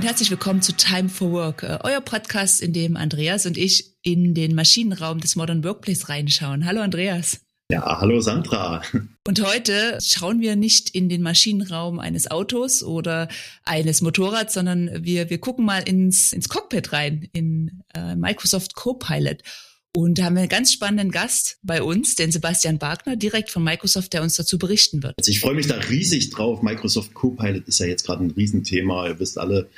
und herzlich willkommen zu Time for Work, äh, euer Podcast, in dem Andreas und ich in den Maschinenraum des Modern Workplace reinschauen. Hallo Andreas. Ja, hallo Sandra. Und heute schauen wir nicht in den Maschinenraum eines Autos oder eines Motorrads, sondern wir, wir gucken mal ins, ins Cockpit rein, in äh, Microsoft Copilot. Und da haben wir einen ganz spannenden Gast bei uns, den Sebastian Wagner, direkt von Microsoft, der uns dazu berichten wird. Also ich freue mich da riesig drauf. Microsoft Copilot ist ja jetzt gerade ein Riesenthema. Ihr wisst alle,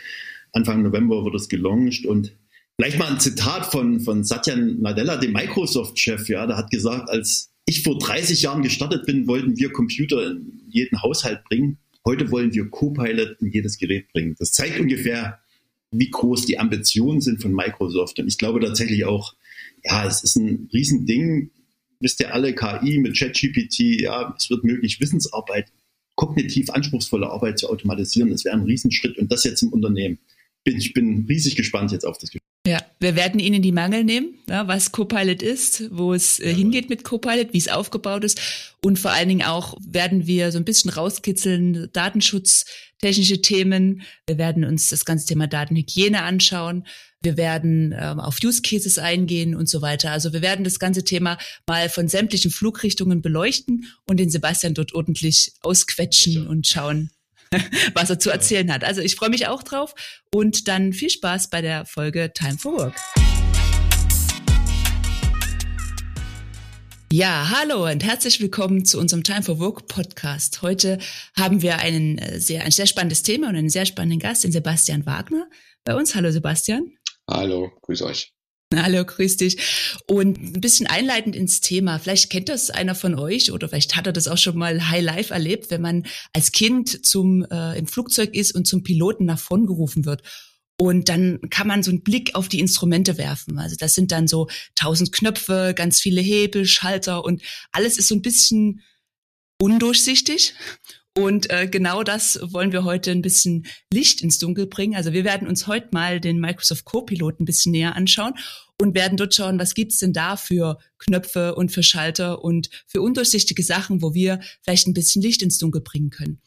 Anfang November wird es gelauncht und Vielleicht mal ein Zitat von, von Satya Nadella, dem Microsoft-Chef, ja, der hat gesagt, als ich vor 30 Jahren gestartet bin, wollten wir Computer in jeden Haushalt bringen. Heute wollen wir Copilot in jedes Gerät bringen. Das zeigt ungefähr, wie groß die Ambitionen sind von Microsoft. Und ich glaube tatsächlich auch, ja, es ist ein Riesending. Wisst ihr alle, KI mit ChatGPT, ja, es wird möglich, Wissensarbeit, kognitiv anspruchsvolle Arbeit zu automatisieren. Das wäre ein Riesenschritt und das jetzt im Unternehmen. Ich bin riesig gespannt jetzt auf das Gespräch. Ja, wir werden Ihnen die Mangel nehmen, ja, was Copilot ist, wo es äh, hingeht mit Copilot, wie es aufgebaut ist und vor allen Dingen auch werden wir so ein bisschen rauskitzeln, Datenschutz, technische Themen. Wir werden uns das ganze Thema Datenhygiene anschauen. Wir werden ähm, auf Use Cases eingehen und so weiter. Also wir werden das ganze Thema mal von sämtlichen Flugrichtungen beleuchten und den Sebastian dort ordentlich ausquetschen und schauen, was er zu erzählen hat. Also ich freue mich auch drauf und dann viel Spaß bei der Folge Time for Work. Ja, hallo und herzlich willkommen zu unserem Time for Work Podcast. Heute haben wir einen äh, sehr, ein sehr spannendes Thema und einen sehr spannenden Gast, den Sebastian Wagner bei uns. Hallo Sebastian. Hallo, grüß euch. Hallo, grüß dich. Und ein bisschen einleitend ins Thema. Vielleicht kennt das einer von euch oder vielleicht hat er das auch schon mal High Life erlebt, wenn man als Kind zum äh, im Flugzeug ist und zum Piloten nach vorn gerufen wird. Und dann kann man so einen Blick auf die Instrumente werfen. Also das sind dann so tausend Knöpfe, ganz viele Hebel, Schalter und alles ist so ein bisschen undurchsichtig. Und äh, genau das wollen wir heute ein bisschen Licht ins Dunkel bringen. Also wir werden uns heute mal den Microsoft Copilot ein bisschen näher anschauen und werden dort schauen, was gibt's denn da für Knöpfe und für Schalter und für undurchsichtige Sachen, wo wir vielleicht ein bisschen Licht ins Dunkel bringen können.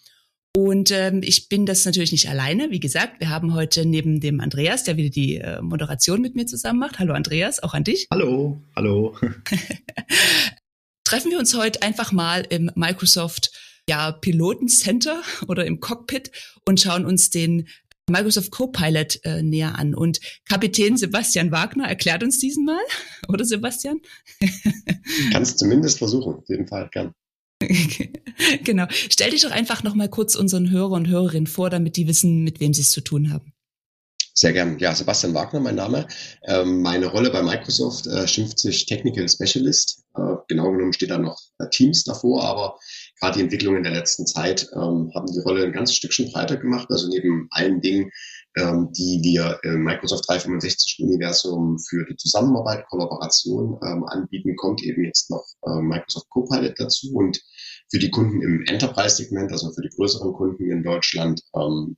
Und ähm, ich bin das natürlich nicht alleine. Wie gesagt, wir haben heute neben dem Andreas, der wieder die äh, Moderation mit mir zusammen macht. Hallo Andreas, auch an dich. Hallo, hallo. Treffen wir uns heute einfach mal im Microsoft ja, Pilotencenter oder im Cockpit und schauen uns den Microsoft Copilot äh, näher an. Und Kapitän Sebastian Wagner erklärt uns diesen mal, oder Sebastian? Kannst zumindest versuchen, auf jeden Fall, gern. genau. Stell dich doch einfach noch mal kurz unseren Hörer und Hörerinnen vor, damit die wissen, mit wem sie es zu tun haben. Sehr gern. Ja, Sebastian Wagner, mein Name. Ähm, meine Rolle bei Microsoft äh, schimpft sich Technical Specialist. Äh, genau genommen steht da noch äh, Teams davor, aber gerade die Entwicklungen der letzten Zeit ähm, haben die Rolle ein ganzes Stückchen breiter gemacht. Also neben allen Dingen, ähm, die wir im Microsoft 365-Universum für die Zusammenarbeit, Kollaboration ähm, anbieten, kommt eben jetzt noch äh, Microsoft Copilot dazu. Und für die Kunden im Enterprise-Segment, also für die größeren Kunden in Deutschland, ähm,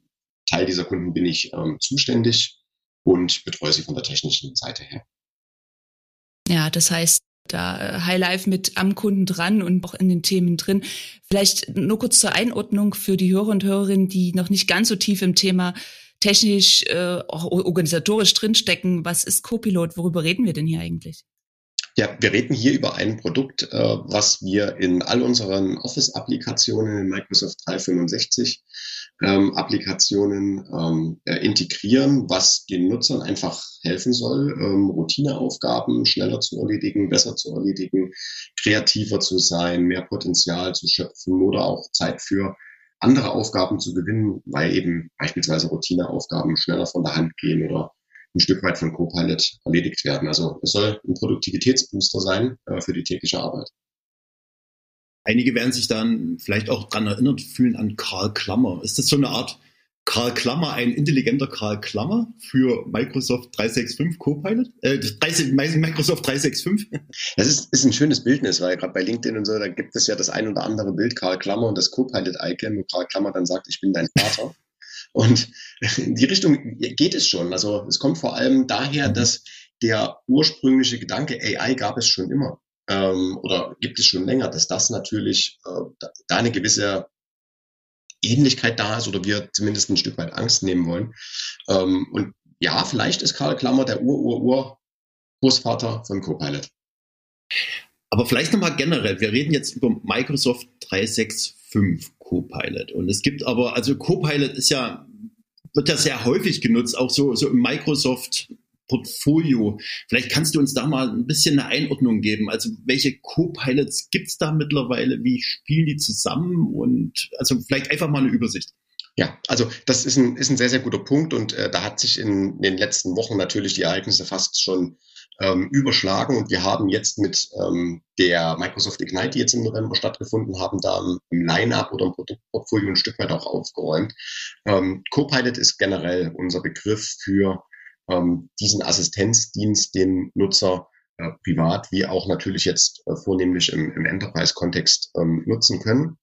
Teil dieser Kunden bin ich ähm, zuständig und betreue sie von der technischen Seite her. Ja, das heißt, da äh, Highlife mit am Kunden dran und auch in den Themen drin. Vielleicht nur kurz zur Einordnung für die Hörer und Hörerinnen, die noch nicht ganz so tief im Thema technisch, äh, organisatorisch drinstecken. Was ist Copilot? Worüber reden wir denn hier eigentlich? Ja, wir reden hier über ein Produkt, äh, was wir in all unseren Office-Applikationen in Microsoft 365 ähm, Applikationen ähm, äh, integrieren, was den Nutzern einfach helfen soll, ähm, Routineaufgaben schneller zu erledigen, besser zu erledigen, kreativer zu sein, mehr Potenzial zu schöpfen oder auch Zeit für andere Aufgaben zu gewinnen, weil eben beispielsweise Routineaufgaben schneller von der Hand gehen oder ein Stück weit von Copilot erledigt werden. Also es soll ein Produktivitätsbooster sein äh, für die tägliche Arbeit. Einige werden sich dann vielleicht auch dran erinnert fühlen an Karl Klammer. Ist das so eine Art Karl Klammer, ein intelligenter Karl Klammer für Microsoft 365 Copilot? Äh, Microsoft 365? Das ist, ist ein schönes Bildnis, weil gerade bei LinkedIn und so, da gibt es ja das ein oder andere Bild Karl Klammer und das Copilot-Icon, wo Karl Klammer dann sagt, ich bin dein Vater. Und in die Richtung geht es schon. Also es kommt vor allem daher, dass der ursprüngliche Gedanke AI gab es schon immer ähm, oder gibt es schon länger, dass das natürlich äh, da eine gewisse Ähnlichkeit da ist oder wir zumindest ein Stück weit Angst nehmen wollen. Ähm, und ja, vielleicht ist Karl Klammer der Ur-Ur-Ur-Großvater von Copilot. Aber vielleicht nochmal generell, wir reden jetzt über Microsoft 365 Copilot. Und es gibt aber, also Copilot ist ja, wird ja sehr häufig genutzt, auch so, so im Microsoft Portfolio. Vielleicht kannst du uns da mal ein bisschen eine Einordnung geben. Also welche Co-Pilots gibt es da mittlerweile? Wie spielen die zusammen? Und also vielleicht einfach mal eine Übersicht. Ja, also das ist ein, ist ein sehr, sehr guter Punkt und äh, da hat sich in den letzten Wochen natürlich die Ereignisse fast schon ähm, überschlagen und wir haben jetzt mit ähm, der Microsoft Ignite, die jetzt im November stattgefunden haben, da im Line-Up oder im Produktportfolio ein Stück weit auch aufgeräumt. Ähm, Copilot ist generell unser Begriff für ähm, diesen Assistenzdienst den Nutzer äh, privat wie auch natürlich jetzt äh, vornehmlich im, im Enterprise-Kontext ähm, nutzen können.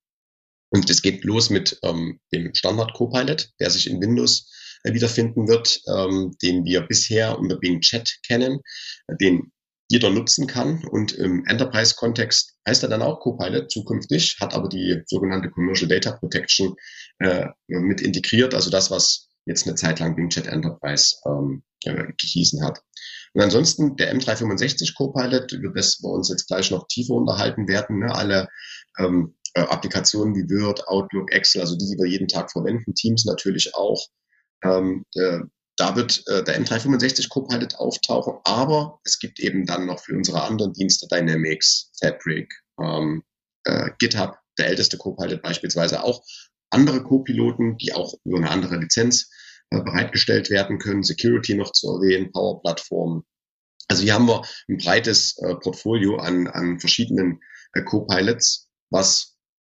Und es geht los mit ähm, dem Standard Copilot, der sich in Windows äh, wiederfinden wird, ähm, den wir bisher unter Bing Chat kennen, äh, den jeder nutzen kann. Und im Enterprise-Kontext heißt er dann auch Copilot zukünftig, hat aber die sogenannte Commercial Data Protection äh, mit integriert, also das, was jetzt eine Zeit lang Bing Chat Enterprise ähm, äh, gehießen hat. Und ansonsten der M365 Copilot, über das wir uns jetzt gleich noch tiefer unterhalten werden, ne, alle ähm, äh, Applikationen wie Word, Outlook, Excel, also die, die wir jeden Tag verwenden, Teams natürlich auch. Ähm, äh, da wird äh, der M365 Copilot auftauchen, aber es gibt eben dann noch für unsere anderen Dienste Dynamics, Fabric, ähm, äh, GitHub, der älteste Copilot beispielsweise auch andere Co-Piloten, die auch über eine andere Lizenz bereitgestellt werden können. Security noch zu erwähnen, Power-Plattformen. Also hier haben wir ein breites äh, Portfolio an, an verschiedenen äh, Co-Pilots, was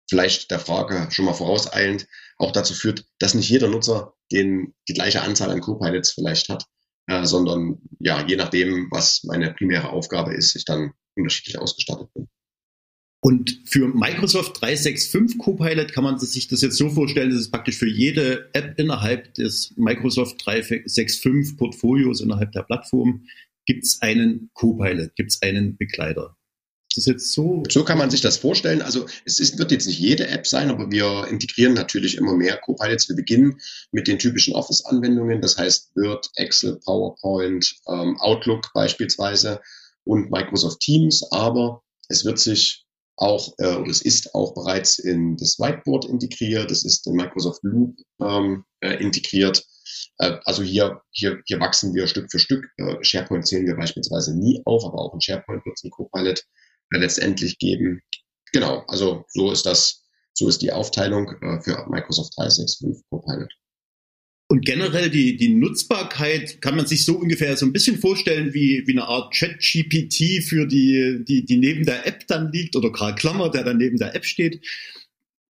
vielleicht der Frage schon mal vorauseilend auch dazu führt, dass nicht jeder Nutzer den, die gleiche Anzahl an Co-Pilots vielleicht hat, äh, sondern ja, je nachdem, was meine primäre Aufgabe ist, ich dann unterschiedlich ausgestattet bin. Und für Microsoft 365 Copilot kann man sich das jetzt so vorstellen, dass es praktisch für jede App innerhalb des Microsoft 365 Portfolios, innerhalb der Plattform, gibt es einen Copilot, gibt es einen Begleiter. Ist das jetzt so? So kann man sich das vorstellen. Also es ist, wird jetzt nicht jede App sein, aber wir integrieren natürlich immer mehr Copilots. Wir beginnen mit den typischen Office-Anwendungen, das heißt Word, Excel, PowerPoint, ähm, Outlook beispielsweise und Microsoft Teams, aber es wird sich auch, äh, oder es ist auch bereits in das Whiteboard integriert, es ist in Microsoft Loop ähm, äh, integriert. Äh, also hier, hier, hier wachsen wir Stück für Stück. Äh, SharePoint zählen wir beispielsweise nie auf, aber auch in SharePoint wird es ein Copilot äh, letztendlich geben. Genau, also so ist das, so ist die Aufteilung äh, für Microsoft 365 Copilot. Und generell die, die Nutzbarkeit kann man sich so ungefähr so ein bisschen vorstellen wie, wie eine Art Chat-GPT für die, die, die neben der App dann liegt oder Karl Klammer, der dann neben der App steht.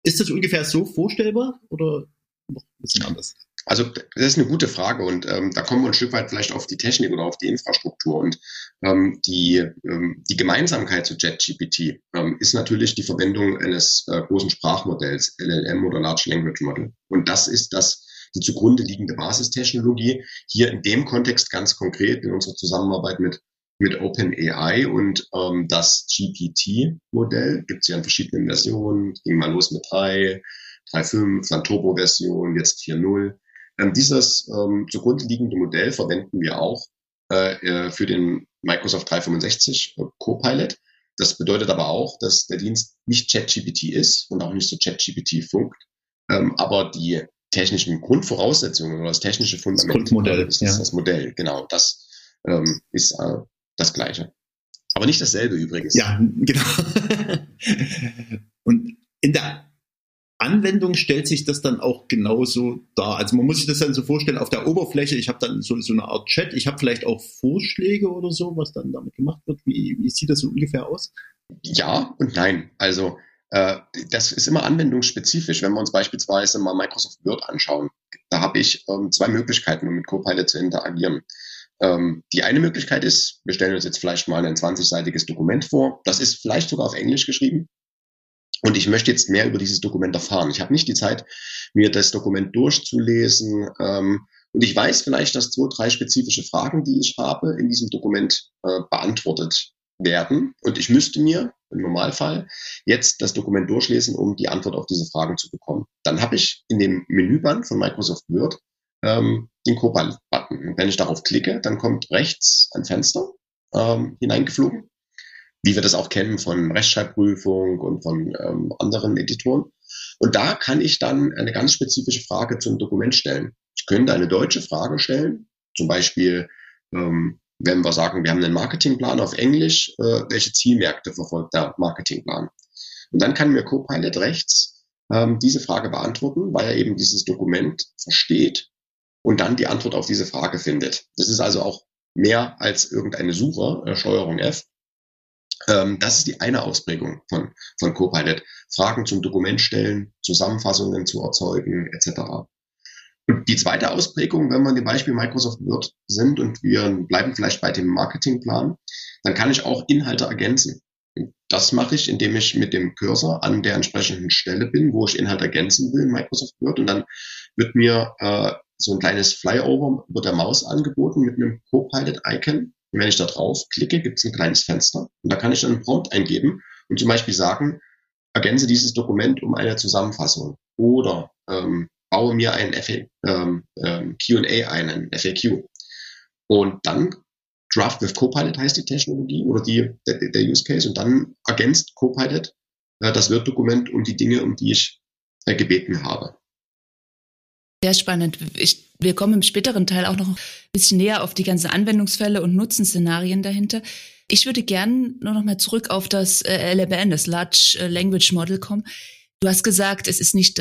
Ist das ungefähr so vorstellbar oder noch ein bisschen anders? Also das ist eine gute Frage und ähm, da kommen wir ein Stück weit vielleicht auf die Technik oder auf die Infrastruktur und ähm, die, ähm, die Gemeinsamkeit zu JetGPT ähm, ist natürlich die Verwendung eines äh, großen Sprachmodells, LLM oder Large Language Model. Und das ist das die zugrunde liegende Basistechnologie. Hier in dem Kontext ganz konkret in unserer Zusammenarbeit mit mit OpenAI und ähm, das GPT-Modell gibt es ja in verschiedenen Versionen. Ging mal los mit 3, 3.5, dann Turbo-Version, jetzt 4.0. Ähm, dieses ähm, zugrunde liegende Modell verwenden wir auch äh, äh für den Microsoft 365 äh, Copilot. Das bedeutet aber auch, dass der Dienst nicht ChatGPT ist und auch nicht so ChatGPT funkt, ähm, aber die technischen Grundvoraussetzungen oder das technische Fundament. Das Grundmodell. Das ist ja. das Modell, genau. Das ähm, ist äh, das Gleiche. Aber nicht dasselbe übrigens. Ja, genau. Und in der Anwendung stellt sich das dann auch genauso dar. Also man muss sich das dann so vorstellen, auf der Oberfläche, ich habe dann so, so eine Art Chat, ich habe vielleicht auch Vorschläge oder so, was dann damit gemacht wird. Wie, wie sieht das so ungefähr aus? Ja und nein. Also das ist immer anwendungsspezifisch. Wenn wir uns beispielsweise mal Microsoft Word anschauen, da habe ich ähm, zwei Möglichkeiten, um mit Copilot zu interagieren. Ähm, die eine Möglichkeit ist, wir stellen uns jetzt vielleicht mal ein 20-seitiges Dokument vor. Das ist vielleicht sogar auf Englisch geschrieben. Und ich möchte jetzt mehr über dieses Dokument erfahren. Ich habe nicht die Zeit, mir das Dokument durchzulesen. Ähm, und ich weiß vielleicht, dass zwei, drei spezifische Fragen, die ich habe, in diesem Dokument äh, beantwortet werden. Und ich müsste mir im Normalfall jetzt das Dokument durchlesen, um die Antwort auf diese Fragen zu bekommen. Dann habe ich in dem Menüband von Microsoft Word ähm, den Copilot-Button. Wenn ich darauf klicke, dann kommt rechts ein Fenster ähm, hineingeflogen, wie wir das auch kennen von Rechtschreibprüfung und von ähm, anderen Editoren. Und da kann ich dann eine ganz spezifische Frage zum Dokument stellen. Ich könnte eine deutsche Frage stellen, zum Beispiel, ähm, wenn wir sagen, wir haben einen Marketingplan auf Englisch, äh, welche Zielmärkte verfolgt der Marketingplan? Und dann kann mir Copilot rechts ähm, diese Frage beantworten, weil er eben dieses Dokument versteht und dann die Antwort auf diese Frage findet. Das ist also auch mehr als irgendeine Suche, äh, Steuerung F. Ähm, das ist die eine Ausprägung von, von Copilot. Fragen zum Dokument stellen, Zusammenfassungen zu erzeugen, etc. Die zweite Ausprägung, wenn wir dem Beispiel Microsoft Word sind und wir bleiben vielleicht bei dem Marketingplan, dann kann ich auch Inhalte ergänzen. Das mache ich, indem ich mit dem Cursor an der entsprechenden Stelle bin, wo ich Inhalt ergänzen will in Microsoft Word. Und dann wird mir äh, so ein kleines Flyover über der Maus angeboten mit einem Copilot-Icon. Und wenn ich da drauf klicke, gibt es ein kleines Fenster. Und da kann ich dann einen Prompt eingeben und zum Beispiel sagen, ergänze dieses Dokument um eine Zusammenfassung oder ähm, baue mir ein ähm, ähm, Q&A ein, FAQ. Und dann Draft with Copilot heißt die Technologie oder die, der, der Use Case und dann ergänzt Copilot äh, das Word-Dokument um die Dinge, um die ich äh, gebeten habe. Sehr spannend. Ich, wir kommen im späteren Teil auch noch ein bisschen näher auf die ganzen Anwendungsfälle und Nutzenszenarien dahinter. Ich würde gern nur noch mal zurück auf das äh, LLM, das Large Language Model kommen. Du hast gesagt, es ist nicht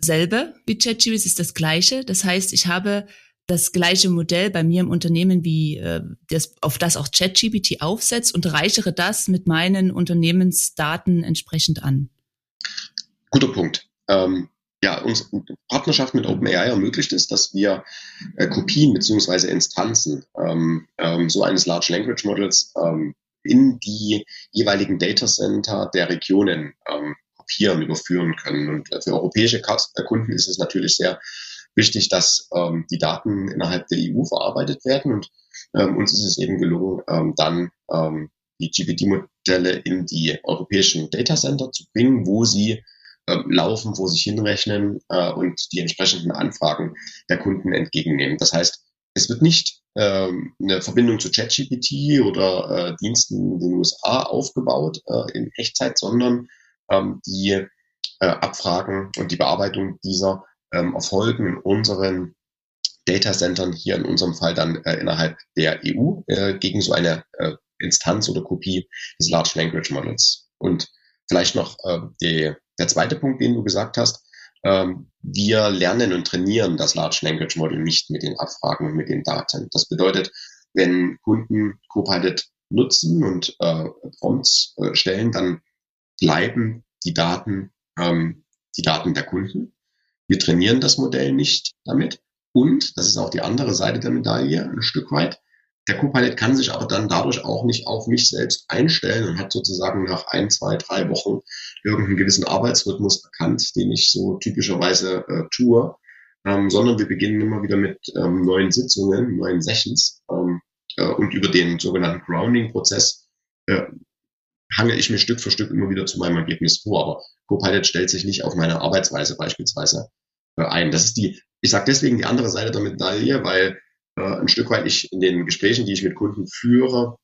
dasselbe wie ChatGPT, es ist das gleiche. Das heißt, ich habe das gleiche Modell bei mir im Unternehmen wie äh, das, auf das auch ChatGPT aufsetzt und reichere das mit meinen Unternehmensdaten entsprechend an. Guter Punkt. Ähm, ja, unsere Partnerschaft mit OpenAI ermöglicht es, dass wir äh, Kopien beziehungsweise Instanzen ähm, ähm, so eines Large Language Models ähm, in die jeweiligen Data Center der Regionen kopieren, überführen können. Und äh, für europäische Kunden ist es natürlich sehr wichtig, dass ähm, die Daten innerhalb der EU verarbeitet werden. Und ähm, uns ist es eben gelungen, ähm, dann ähm, die GPT-Modelle in die europäischen Data Center zu bringen, wo sie äh, laufen, wo sich hinrechnen äh, und die entsprechenden Anfragen der Kunden entgegennehmen. Das heißt, es wird nicht ähm, eine Verbindung zu ChatGPT oder äh, Diensten in den USA aufgebaut äh, in Echtzeit, sondern ähm, die äh, Abfragen und die Bearbeitung dieser ähm, erfolgen in unseren Datacentern, hier in unserem Fall dann äh, innerhalb der EU, äh, gegen so eine äh, Instanz oder Kopie des Large Language Models. Und vielleicht noch äh, die, der zweite Punkt, den du gesagt hast. Ähm, wir lernen und trainieren das Large Language Model nicht mit den Abfragen und mit den Daten. Das bedeutet, wenn Kunden Copilot nutzen und äh, Prompts äh, stellen, dann bleiben die Daten ähm, die Daten der Kunden. Wir trainieren das Modell nicht damit. Und, das ist auch die andere Seite der Medaille, ein Stück weit, der Copilot kann sich aber dann dadurch auch nicht auf mich selbst einstellen und hat sozusagen nach ein, zwei, drei Wochen irgendeinen gewissen Arbeitsrhythmus erkannt, den ich so typischerweise äh, tue, ähm, sondern wir beginnen immer wieder mit ähm, neuen Sitzungen, neuen Sessions ähm, äh, und über den sogenannten Grounding-Prozess äh, hange ich mir Stück für Stück immer wieder zu meinem Ergebnis vor. Aber Copilot stellt sich nicht auf meine Arbeitsweise beispielsweise äh, ein. Das ist die, ich sage deswegen die andere Seite der Medaille, weil äh, ein Stück weit ich in den Gesprächen, die ich mit Kunden führe,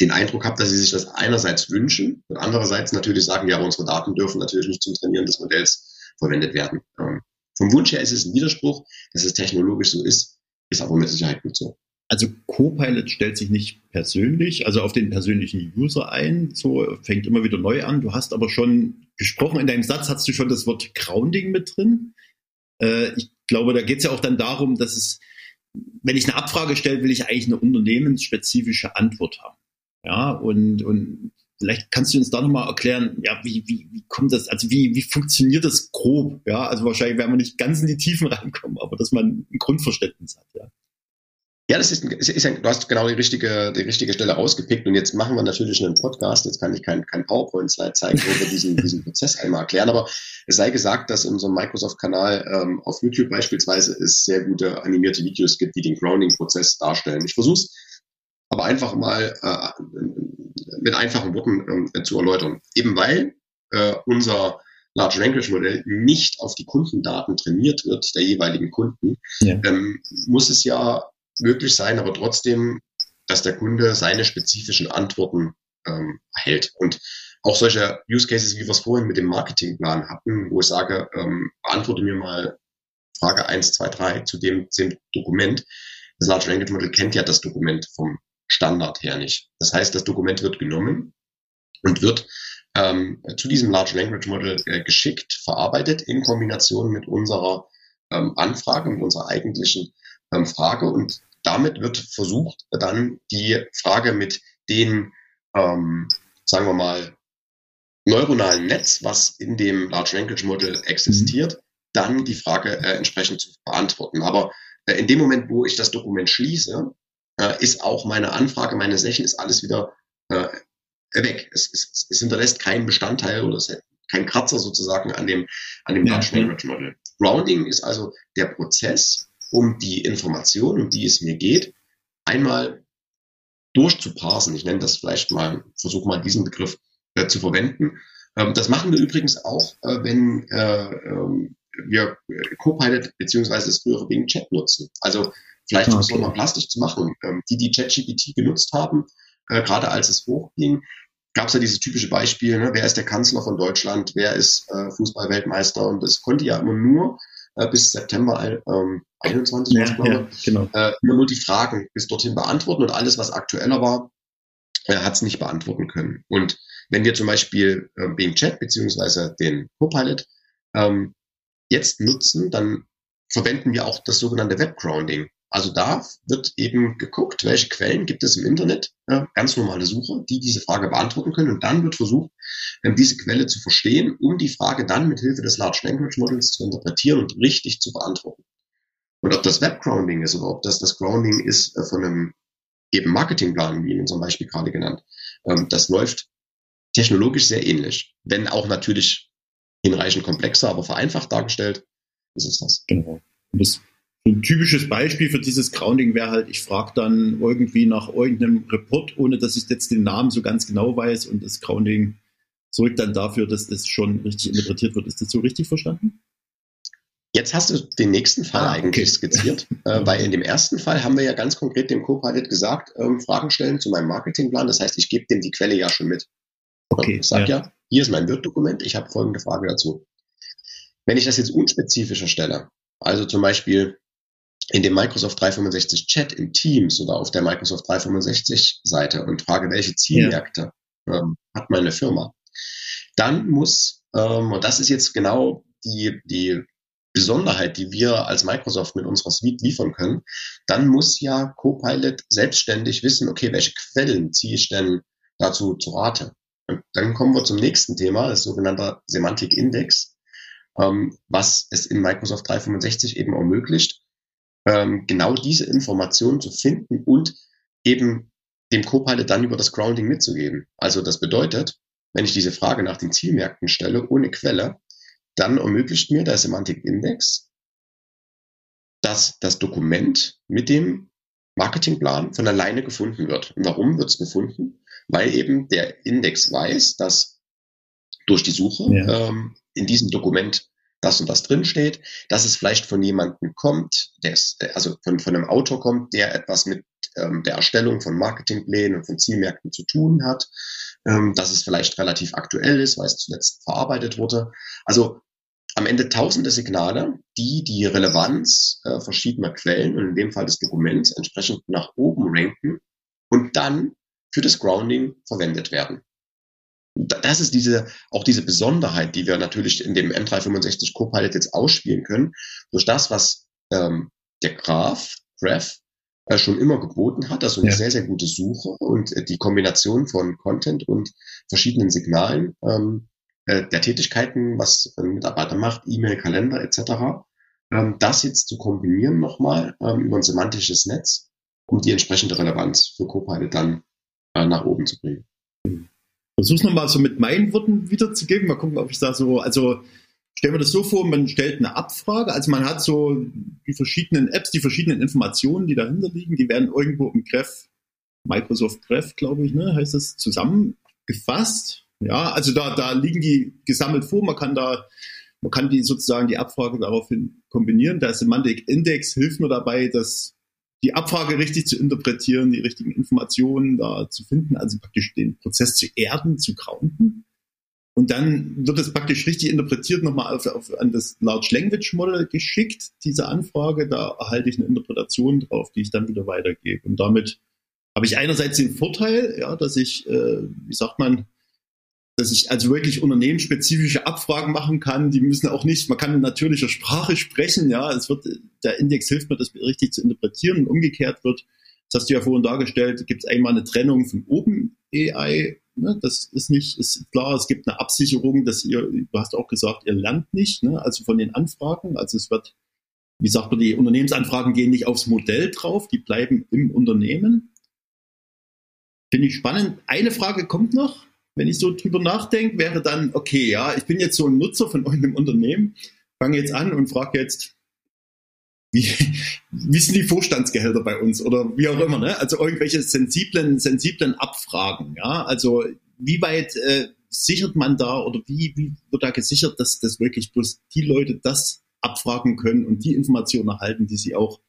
den Eindruck habe, dass sie sich das einerseits wünschen und andererseits natürlich sagen, ja, unsere Daten dürfen natürlich nicht zum Trainieren des Modells verwendet werden. Ähm, vom Wunsch her ist es ein Widerspruch, dass es technologisch so ist, ist aber mit Sicherheit gut so. Also Copilot stellt sich nicht persönlich, also auf den persönlichen User ein, so fängt immer wieder neu an. Du hast aber schon gesprochen, in deinem Satz hast du schon das Wort Grounding mit drin. Äh, ich glaube, da geht es ja auch dann darum, dass es, wenn ich eine Abfrage stelle, will ich eigentlich eine unternehmensspezifische Antwort haben. Ja, und, und vielleicht kannst du uns da nochmal erklären, ja, wie, wie, wie kommt das, also wie, wie funktioniert das grob? Ja, also wahrscheinlich werden wir nicht ganz in die Tiefen reinkommen, aber dass man ein Grundverständnis hat, ja. Ja, das ist, ein, ist ein, du hast genau die richtige, die richtige Stelle rausgepickt und jetzt machen wir natürlich einen Podcast. Jetzt kann ich kein, kein PowerPoint-Slide zeigen, wo wir diesen, diesen Prozess einmal erklären. Aber es sei gesagt, dass in unserem Microsoft-Kanal ähm, auf YouTube beispielsweise es sehr gute animierte Videos gibt, die den Grounding-Prozess darstellen. Ich versuche es aber einfach mal äh, mit einfachen Worten äh, zu erläutern. Eben weil äh, unser Large Language Modell nicht auf die Kundendaten trainiert wird, der jeweiligen Kunden, ja. ähm, muss es ja möglich sein, aber trotzdem, dass der Kunde seine spezifischen Antworten ähm, erhält. Und auch solche Use Cases, wie wir es vorhin mit dem Marketingplan hatten, wo ich sage, ähm, beantworte mir mal Frage 1, 2, 3 zu dem, dem Dokument. Das Large Language Model kennt ja das Dokument vom Standard her nicht. Das heißt, das Dokument wird genommen und wird ähm, zu diesem Large Language Model äh, geschickt, verarbeitet in Kombination mit unserer ähm, Anfrage, mit unserer eigentlichen ähm, Frage. Und damit wird versucht, dann die Frage mit den, ähm, sagen wir mal, neuronalen Netz, was in dem Large Language Model existiert, mhm. dann die Frage äh, entsprechend zu beantworten. Aber äh, in dem Moment, wo ich das Dokument schließe, äh, ist auch meine Anfrage, meine Session, ist alles wieder äh, weg. Es, es, es hinterlässt keinen Bestandteil oder es, kein Kratzer sozusagen an dem, an dem Large Language Model. Grounding ist also der Prozess, um die Information, um die es mir geht, einmal durchzuparsen. Ich nenne das vielleicht mal, versuche mal diesen Begriff äh, zu verwenden. Ähm, das machen wir übrigens auch, äh, wenn äh, ähm, wir Copilot beziehungsweise das frühere Bing Chat nutzen. Also vielleicht um es nochmal plastisch zu machen, ähm, die, die ChatGPT genutzt haben, äh, gerade als es hochging, gab es ja dieses typische Beispiel, ne, wer ist der Kanzler von Deutschland, wer ist äh, Fußballweltmeister und das konnte ja immer nur äh, bis September ähm, 21, ja, ja, genau. äh, immer nur die Fragen bis dorthin beantworten und alles, was aktueller war, er hat es nicht beantworten können. Und wenn wir zum Beispiel äh, Bing Chat beziehungsweise den Copilot ähm, jetzt nutzen, dann verwenden wir auch das sogenannte Webgrounding. Also da wird eben geguckt, welche Quellen gibt es im Internet, ganz normale Suche, die diese Frage beantworten können. Und dann wird versucht, ähm, diese Quelle zu verstehen, um die Frage dann mit Hilfe des Large Language Models zu interpretieren und richtig zu beantworten. Und ob das Webgrounding ist oder ob das das Grounding ist äh, von einem eben Marketingplan, wie in unserem Beispiel gerade genannt, ähm, das läuft technologisch sehr ähnlich, wenn auch natürlich hinreichend komplexer, aber vereinfacht dargestellt ist es das. Genau. Das ein typisches Beispiel für dieses Grounding wäre halt, ich frage dann irgendwie nach irgendeinem Report, ohne dass ich jetzt den Namen so ganz genau weiß und das Grounding sorgt dann dafür, dass das schon richtig interpretiert wird. Ist das so richtig verstanden? Jetzt hast du den nächsten Fall ah, eigentlich okay. skizziert, äh, weil in dem ersten Fall haben wir ja ganz konkret dem Copilot gesagt, ähm, Fragen stellen zu meinem Marketingplan. Das heißt, ich gebe dem die Quelle ja schon mit. Okay. Ich sage ja. ja, hier ist mein Word-Dokument, ich habe folgende Frage dazu. Wenn ich das jetzt unspezifischer stelle, also zum Beispiel in dem Microsoft 365 Chat in Teams oder auf der Microsoft 365 Seite und frage, welche Zielmärkte ja. ähm, hat meine Firma, dann muss, ähm, und das ist jetzt genau die, die Besonderheit, die wir als Microsoft mit unserer Suite liefern können, dann muss ja Copilot selbstständig wissen, okay, welche Quellen ziehe ich denn dazu zu Rate? Und dann kommen wir zum nächsten Thema, das sogenannte Semantic Index, ähm, was es in Microsoft 365 eben ermöglicht, ähm, genau diese Informationen zu finden und eben dem Copilot dann über das Grounding mitzugeben. Also das bedeutet, wenn ich diese Frage nach den Zielmärkten stelle, ohne Quelle, dann ermöglicht mir der Semantic Index, dass das Dokument mit dem Marketingplan von alleine gefunden wird. Und warum wird es gefunden? Weil eben der Index weiß, dass durch die Suche ja. ähm, in diesem Dokument das und das drinsteht, dass es vielleicht von jemandem kommt, der ist, also von, von einem Autor kommt, der etwas mit ähm, der Erstellung von Marketingplänen und von Zielmärkten zu tun hat, ähm, dass es vielleicht relativ aktuell ist, weil es zuletzt verarbeitet wurde. Also am Ende tausende Signale, die die Relevanz äh, verschiedener Quellen und in dem Fall des Dokuments entsprechend nach oben ranken und dann für das Grounding verwendet werden das ist diese, auch diese Besonderheit, die wir natürlich in dem M365 Copilot jetzt ausspielen können, durch das, was ähm, der Graph, Graph äh, schon immer geboten hat, also eine ja. sehr, sehr gute Suche und äh, die Kombination von Content und verschiedenen Signalen ähm, äh, der Tätigkeiten, was ein Mitarbeiter macht, E-Mail, Kalender etc., ähm, das jetzt zu kombinieren nochmal ähm, über ein semantisches Netz, um die entsprechende Relevanz für Copilot dann äh, nach oben zu bringen. Mhm versuch's nochmal so mit meinen Worten wiederzugeben. Mal gucken, ob ich da so, also stellen wir das so vor, man stellt eine Abfrage, also man hat so die verschiedenen Apps, die verschiedenen Informationen, die dahinter liegen, die werden irgendwo im Graph, Microsoft Graph, glaube ich, ne, heißt das, zusammengefasst. Ja, also da, da liegen die gesammelt vor. Man kann da, man kann die sozusagen die Abfrage daraufhin kombinieren. Der Semantic Index hilft mir dabei, dass die Abfrage richtig zu interpretieren, die richtigen Informationen da zu finden, also praktisch den Prozess zu erden, zu grounden. Und dann wird es praktisch richtig interpretiert, nochmal auf, auf, an das Large Language Model geschickt, diese Anfrage. Da erhalte ich eine Interpretation drauf, die ich dann wieder weitergebe. Und damit habe ich einerseits den Vorteil, ja, dass ich, äh, wie sagt man, dass ich also wirklich unternehmensspezifische Abfragen machen kann. Die müssen auch nicht, man kann in natürlicher Sprache sprechen, ja. Es wird, der Index hilft mir, das richtig zu interpretieren und umgekehrt wird. Das hast du ja vorhin dargestellt, gibt es einmal eine Trennung von Open AI Ne? Das ist nicht, ist klar, es gibt eine Absicherung, dass ihr, du hast auch gesagt, ihr lernt nicht, ne? also von den Anfragen. Also es wird, wie sagt man, die Unternehmensanfragen gehen nicht aufs Modell drauf, die bleiben im Unternehmen. Finde ich spannend. Eine Frage kommt noch, wenn ich so drüber nachdenke, wäre dann, okay, ja, ich bin jetzt so ein Nutzer von einem Unternehmen, fange jetzt an und frage jetzt, wie, wie sind die Vorstandsgehälter bei uns oder wie auch immer, ne? Also irgendwelche sensiblen, sensiblen Abfragen, ja. Also wie weit äh, sichert man da oder wie, wie wird da gesichert, dass das wirklich bloß die Leute das abfragen können und die Informationen erhalten, die sie auch,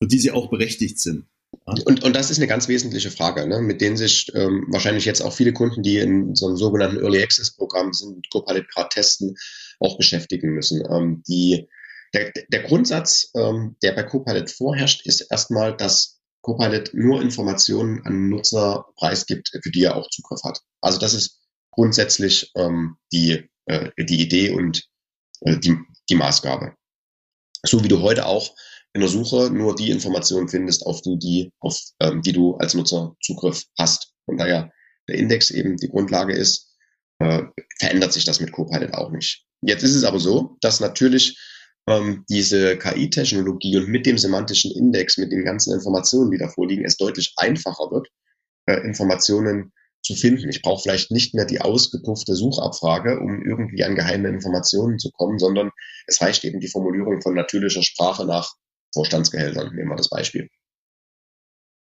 für die sie auch berechtigt sind. Und, und das ist eine ganz wesentliche Frage, ne, mit denen sich ähm, wahrscheinlich jetzt auch viele Kunden, die in so einem sogenannten Early Access Programm sind, Copilot gerade testen, auch beschäftigen müssen. Ähm, die der, der Grundsatz, ähm, der bei Copilot vorherrscht, ist erstmal, dass Copilot nur Informationen an Nutzer preisgibt, für die er auch Zugriff hat. Also das ist grundsätzlich ähm, die, äh, die Idee und äh, die, die Maßgabe. So wie du heute auch in der Suche nur die Informationen findest, auf die, die, auf, ähm, die du als Nutzer Zugriff hast. Von daher der Index eben die Grundlage ist, äh, verändert sich das mit Copilot auch nicht. Jetzt ist es aber so, dass natürlich ähm, diese KI-Technologie und mit dem semantischen Index, mit den ganzen Informationen, die da vorliegen, es deutlich einfacher wird, äh, Informationen zu finden. Ich brauche vielleicht nicht mehr die ausgepuffte Suchabfrage, um irgendwie an geheime Informationen zu kommen, sondern es reicht eben die Formulierung von natürlicher Sprache nach Vorstandsgehältern. Nehmen wir das Beispiel.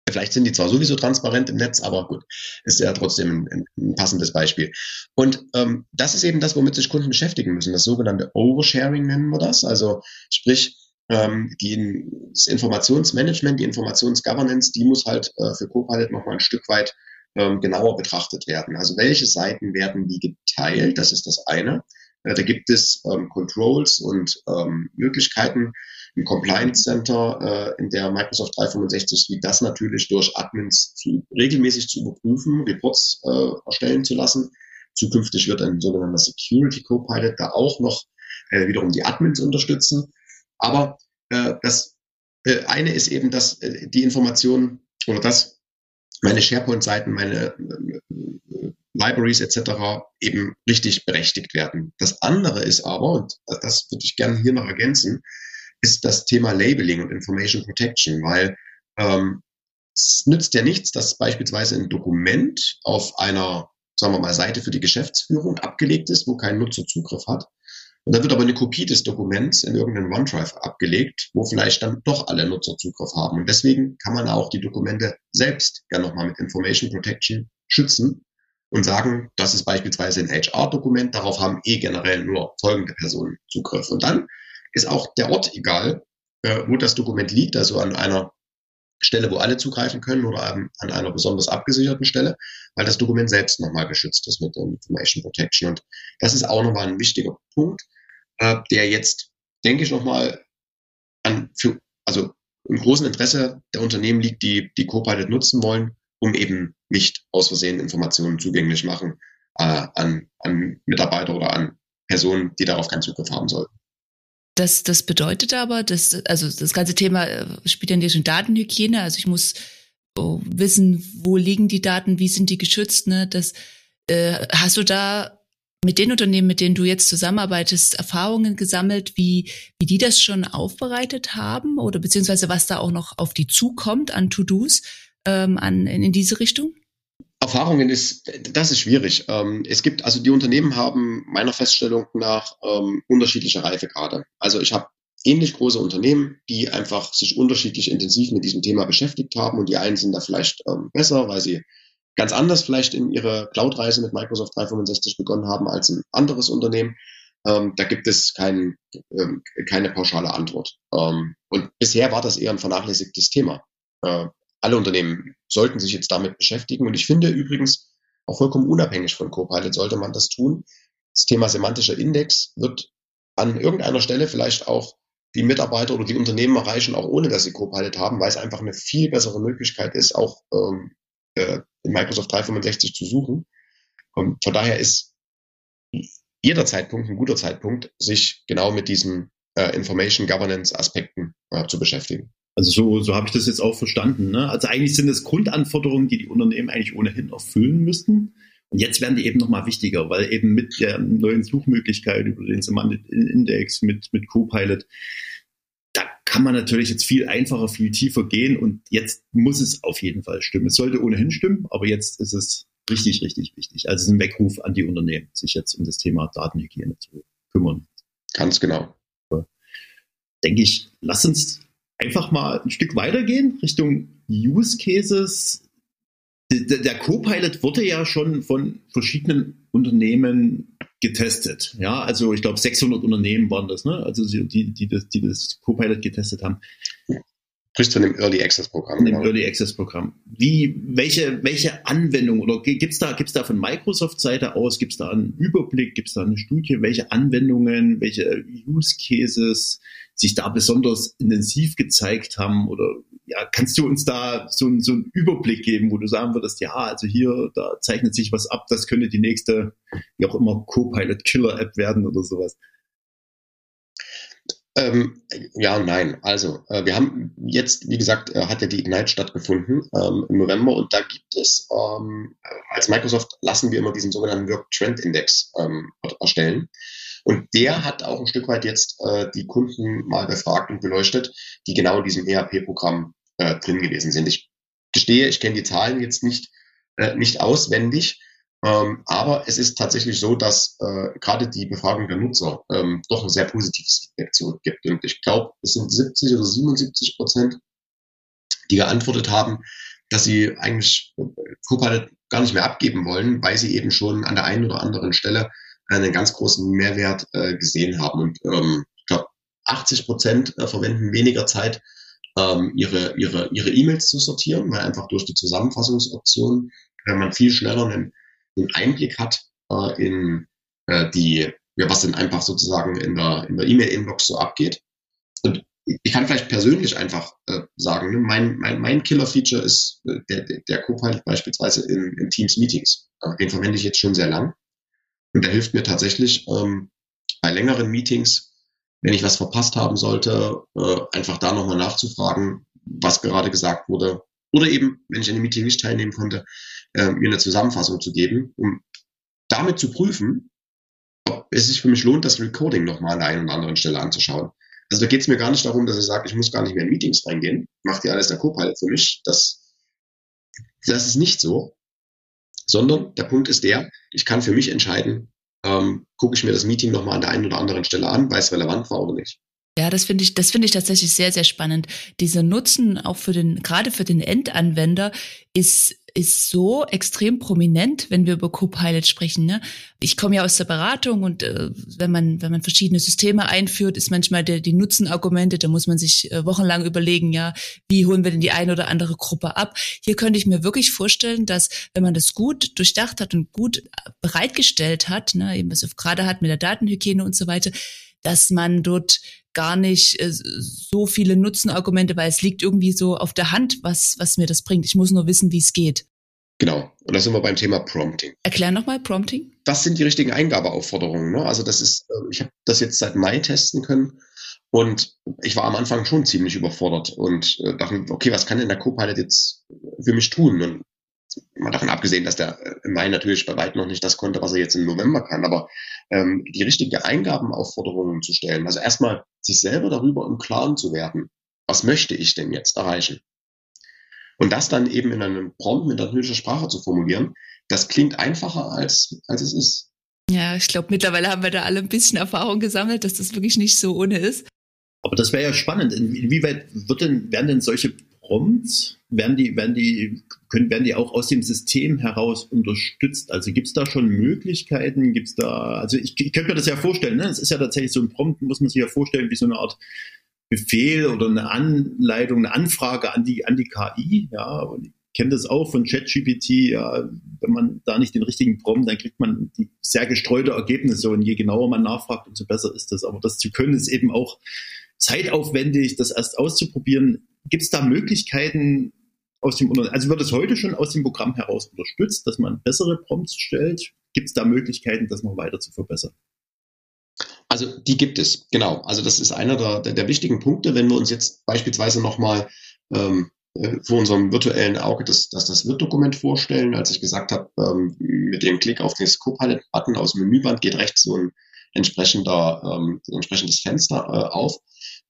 Vielleicht sind die zwar sowieso transparent im Netz, aber gut, ist ja trotzdem ein, ein passendes Beispiel. Und ähm, das ist eben das, womit sich Kunden beschäftigen müssen. Das sogenannte Oversharing nennen wir das. Also sprich, ähm, die, das Informationsmanagement, die Informationsgovernance, die muss halt äh, für Copilot nochmal ein Stück weit ähm, genauer betrachtet werden. Also welche Seiten werden wie geteilt? Das ist das eine. Äh, da gibt es ähm, Controls und ähm, Möglichkeiten, ein Compliance Center äh, in der Microsoft 365 wie das natürlich durch Admins zu, regelmäßig zu überprüfen, Reports äh, erstellen zu lassen. Zukünftig wird ein sogenannter Security Copilot da auch noch äh, wiederum die Admins unterstützen. Aber äh, das äh, eine ist eben, dass äh, die Informationen oder dass meine SharePoint-Seiten, meine äh, Libraries etc. eben richtig berechtigt werden. Das andere ist aber, und das würde ich gerne hier noch ergänzen, ist das Thema Labeling und Information Protection, weil ähm, es nützt ja nichts, dass beispielsweise ein Dokument auf einer, sagen wir mal, Seite für die Geschäftsführung abgelegt ist, wo kein Nutzer Zugriff hat. Und dann wird aber eine Kopie des Dokuments in irgendeinem OneDrive abgelegt, wo vielleicht dann doch alle Nutzer Zugriff haben. Und deswegen kann man auch die Dokumente selbst ja nochmal mit Information Protection schützen und sagen, das ist beispielsweise ein HR-Dokument, darauf haben eh generell nur folgende Personen Zugriff. Und dann ist auch der Ort egal, äh, wo das Dokument liegt, also an einer Stelle, wo alle zugreifen können oder an, an einer besonders abgesicherten Stelle, weil das Dokument selbst nochmal geschützt ist mit der Information Protection. Und das ist auch nochmal ein wichtiger Punkt, äh, der jetzt, denke ich, nochmal an, für, also im großen Interesse der Unternehmen liegt, die, die Copilot nutzen wollen, um eben nicht aus Versehen Informationen zugänglich machen äh, an, an Mitarbeiter oder an Personen, die darauf keinen Zugriff haben sollten. Das, das bedeutet aber, dass, also das ganze Thema äh, spielt ja in der Datenhygiene. Also ich muss oh, wissen, wo liegen die Daten, wie sind die geschützt. Ne? Das, äh, hast du da mit den Unternehmen, mit denen du jetzt zusammenarbeitest, Erfahrungen gesammelt, wie, wie die das schon aufbereitet haben oder beziehungsweise was da auch noch auf die zukommt an To-Dos ähm, an, in, in diese Richtung? Erfahrungen ist, das ist schwierig. Ähm, es gibt, also die Unternehmen haben meiner Feststellung nach ähm, unterschiedliche Reifegrade. Also ich habe ähnlich große Unternehmen, die einfach sich unterschiedlich intensiv mit diesem Thema beschäftigt haben und die einen sind da vielleicht ähm, besser, weil sie ganz anders vielleicht in ihrer Cloud-Reise mit Microsoft 365 begonnen haben als ein anderes Unternehmen. Ähm, da gibt es kein, ähm, keine pauschale Antwort. Ähm, und bisher war das eher ein vernachlässigtes Thema. Äh, alle Unternehmen sollten sich jetzt damit beschäftigen. Und ich finde übrigens, auch vollkommen unabhängig von Copilot sollte man das tun. Das Thema semantischer Index wird an irgendeiner Stelle vielleicht auch die Mitarbeiter oder die Unternehmen erreichen, auch ohne dass sie Copilot haben, weil es einfach eine viel bessere Möglichkeit ist, auch ähm, äh, in Microsoft 365 zu suchen. Und von daher ist jeder Zeitpunkt ein guter Zeitpunkt, sich genau mit diesen äh, Information Governance Aspekten äh, zu beschäftigen. Also so, so habe ich das jetzt auch verstanden. Ne? Also eigentlich sind es Grundanforderungen, die die Unternehmen eigentlich ohnehin erfüllen müssten. Und jetzt werden die eben nochmal wichtiger, weil eben mit der neuen Suchmöglichkeit über den Semantic Index, mit, mit Copilot, da kann man natürlich jetzt viel einfacher, viel tiefer gehen und jetzt muss es auf jeden Fall stimmen. Es sollte ohnehin stimmen, aber jetzt ist es richtig, richtig wichtig. Also es ist ein Weckruf an die Unternehmen, sich jetzt um das Thema Datenhygiene zu kümmern. Ganz genau. Denke ich, lass uns einfach mal ein Stück weitergehen Richtung Use Cases. Der, der Copilot wurde ja schon von verschiedenen Unternehmen getestet. Ja, also ich glaube 600 Unternehmen waren das, ne? Also die, die das, die das Copilot getestet haben. Sprichst von dem Early Access Programm. Dem genau. Early Access Programm. Wie, welche, welche Anwendung oder gibt's da, gibt's da von Microsoft Seite aus, gibt's da einen Überblick, gibt's da eine Studie, welche Anwendungen, welche Use Cases sich da besonders intensiv gezeigt haben oder ja, kannst du uns da so, so einen Überblick geben, wo du sagen würdest, ja, also hier, da zeichnet sich was ab, das könnte die nächste, wie auch immer, Copilot Killer App werden oder sowas? Ähm, ja nein. Also, äh, wir haben jetzt, wie gesagt, äh, hat ja die Ignite stattgefunden ähm, im November und da gibt es, ähm, als Microsoft lassen wir immer diesen sogenannten Work Trend Index ähm, erstellen. Und der hat auch ein Stück weit jetzt äh, die Kunden mal befragt und beleuchtet, die genau in diesem ERP-Programm äh, drin gewesen sind. Ich gestehe, ich kenne die Zahlen jetzt nicht, äh, nicht auswendig, ähm, aber es ist tatsächlich so, dass äh, gerade die Befragung der Nutzer ähm, doch ein sehr positives Feedback zurückgibt. Und ich glaube, es sind 70 oder 77 Prozent, die geantwortet haben, dass sie eigentlich Copilot gar nicht mehr abgeben wollen, weil sie eben schon an der einen oder anderen Stelle einen ganz großen Mehrwert äh, gesehen haben. Und ähm, ich glaube, 80 Prozent äh, verwenden weniger Zeit, ähm, ihre ihre ihre E-Mails zu sortieren, weil einfach durch die Zusammenfassungsoption äh, man viel schneller einen einen Einblick hat äh, in äh, die, ja, was denn einfach sozusagen in der in der E-Mail-Inbox so abgeht. Und ich kann vielleicht persönlich einfach äh, sagen, ne, mein, mein, mein Killer-Feature ist äh, der, der Copilot beispielsweise in, in Teams-Meetings. Äh, den verwende ich jetzt schon sehr lang. Und der hilft mir tatsächlich ähm, bei längeren Meetings, wenn ich was verpasst haben sollte, äh, einfach da nochmal nachzufragen, was gerade gesagt wurde. Oder eben, wenn ich an dem Meeting nicht teilnehmen konnte, äh, mir eine Zusammenfassung zu geben, um damit zu prüfen, ob es sich für mich lohnt, das Recording nochmal an der einen oder anderen Stelle anzuschauen. Also da geht es mir gar nicht darum, dass ich sage, ich muss gar nicht mehr in Meetings reingehen, macht ja alles der Copilot für mich. Das, das ist nicht so, sondern der Punkt ist der, ich kann für mich entscheiden, ähm, gucke ich mir das Meeting nochmal an der einen oder anderen Stelle an, weil es relevant war oder nicht. Ja, das finde ich, das finde ich tatsächlich sehr, sehr spannend. Dieser Nutzen auch für den, gerade für den Endanwender ist, ist so extrem prominent, wenn wir über Copilot sprechen. Ne? Ich komme ja aus der Beratung und äh, wenn man, wenn man verschiedene Systeme einführt, ist manchmal der, die Nutzenargumente, da muss man sich äh, wochenlang überlegen, ja, wie holen wir denn die eine oder andere Gruppe ab? Hier könnte ich mir wirklich vorstellen, dass wenn man das gut durchdacht hat und gut bereitgestellt hat, ne, eben was wir gerade hat mit der Datenhygiene und so weiter, dass man dort gar nicht äh, so viele Nutzenargumente, weil es liegt irgendwie so auf der Hand, was, was mir das bringt. Ich muss nur wissen, wie es geht. Genau. Und da sind wir beim Thema Prompting. Erklär nochmal Prompting. Was sind die richtigen Eingabeaufforderungen? Ne? Also das ist, äh, ich habe das jetzt seit Mai testen können und ich war am Anfang schon ziemlich überfordert und äh, dachte, okay, was kann denn der Copilot jetzt für mich tun? Und mal davon abgesehen, dass der im Mai natürlich bei weitem noch nicht das konnte, was er jetzt im November kann, aber ähm, die richtigen Eingabenaufforderungen zu stellen, also erstmal sich selber darüber im Klaren zu werden, was möchte ich denn jetzt erreichen? Und das dann eben in einem Prompt mit natürlicher Sprache zu formulieren, das klingt einfacher als, als es ist. Ja, ich glaube, mittlerweile haben wir da alle ein bisschen Erfahrung gesammelt, dass das wirklich nicht so ohne ist. Aber das wäre ja spannend. Inwieweit wird denn, werden denn solche Prompts, werden die, werden die, können, werden die auch aus dem System heraus unterstützt? Also gibt es da schon Möglichkeiten? Gibt es da, also ich, ich könnte mir das ja vorstellen, ne? Es ist ja tatsächlich so ein Prompt, muss man sich ja vorstellen, wie so eine Art Befehl oder eine Anleitung, eine Anfrage an die, an die KI, ja. Und ich kenne das auch von ChatGPT, ja, wenn man da nicht den richtigen Prompt, dann kriegt man sehr gestreute Ergebnisse und je genauer man nachfragt, umso besser ist das. Aber das zu können, ist eben auch zeitaufwendig, das erst auszuprobieren. Gibt es da Möglichkeiten aus dem, also wird es heute schon aus dem Programm heraus unterstützt, dass man bessere Prompts stellt? Gibt es da Möglichkeiten, das noch weiter zu verbessern? Also die gibt es, genau. Also das ist einer der, der, der wichtigen Punkte, wenn wir uns jetzt beispielsweise nochmal ähm, äh, vor unserem virtuellen Auge das, das, das Wirt-Dokument vorstellen, als ich gesagt habe, ähm, mit dem Klick auf den Copilot-Button aus dem Menüband geht rechts so ein entsprechender, ähm, entsprechendes Fenster äh, auf.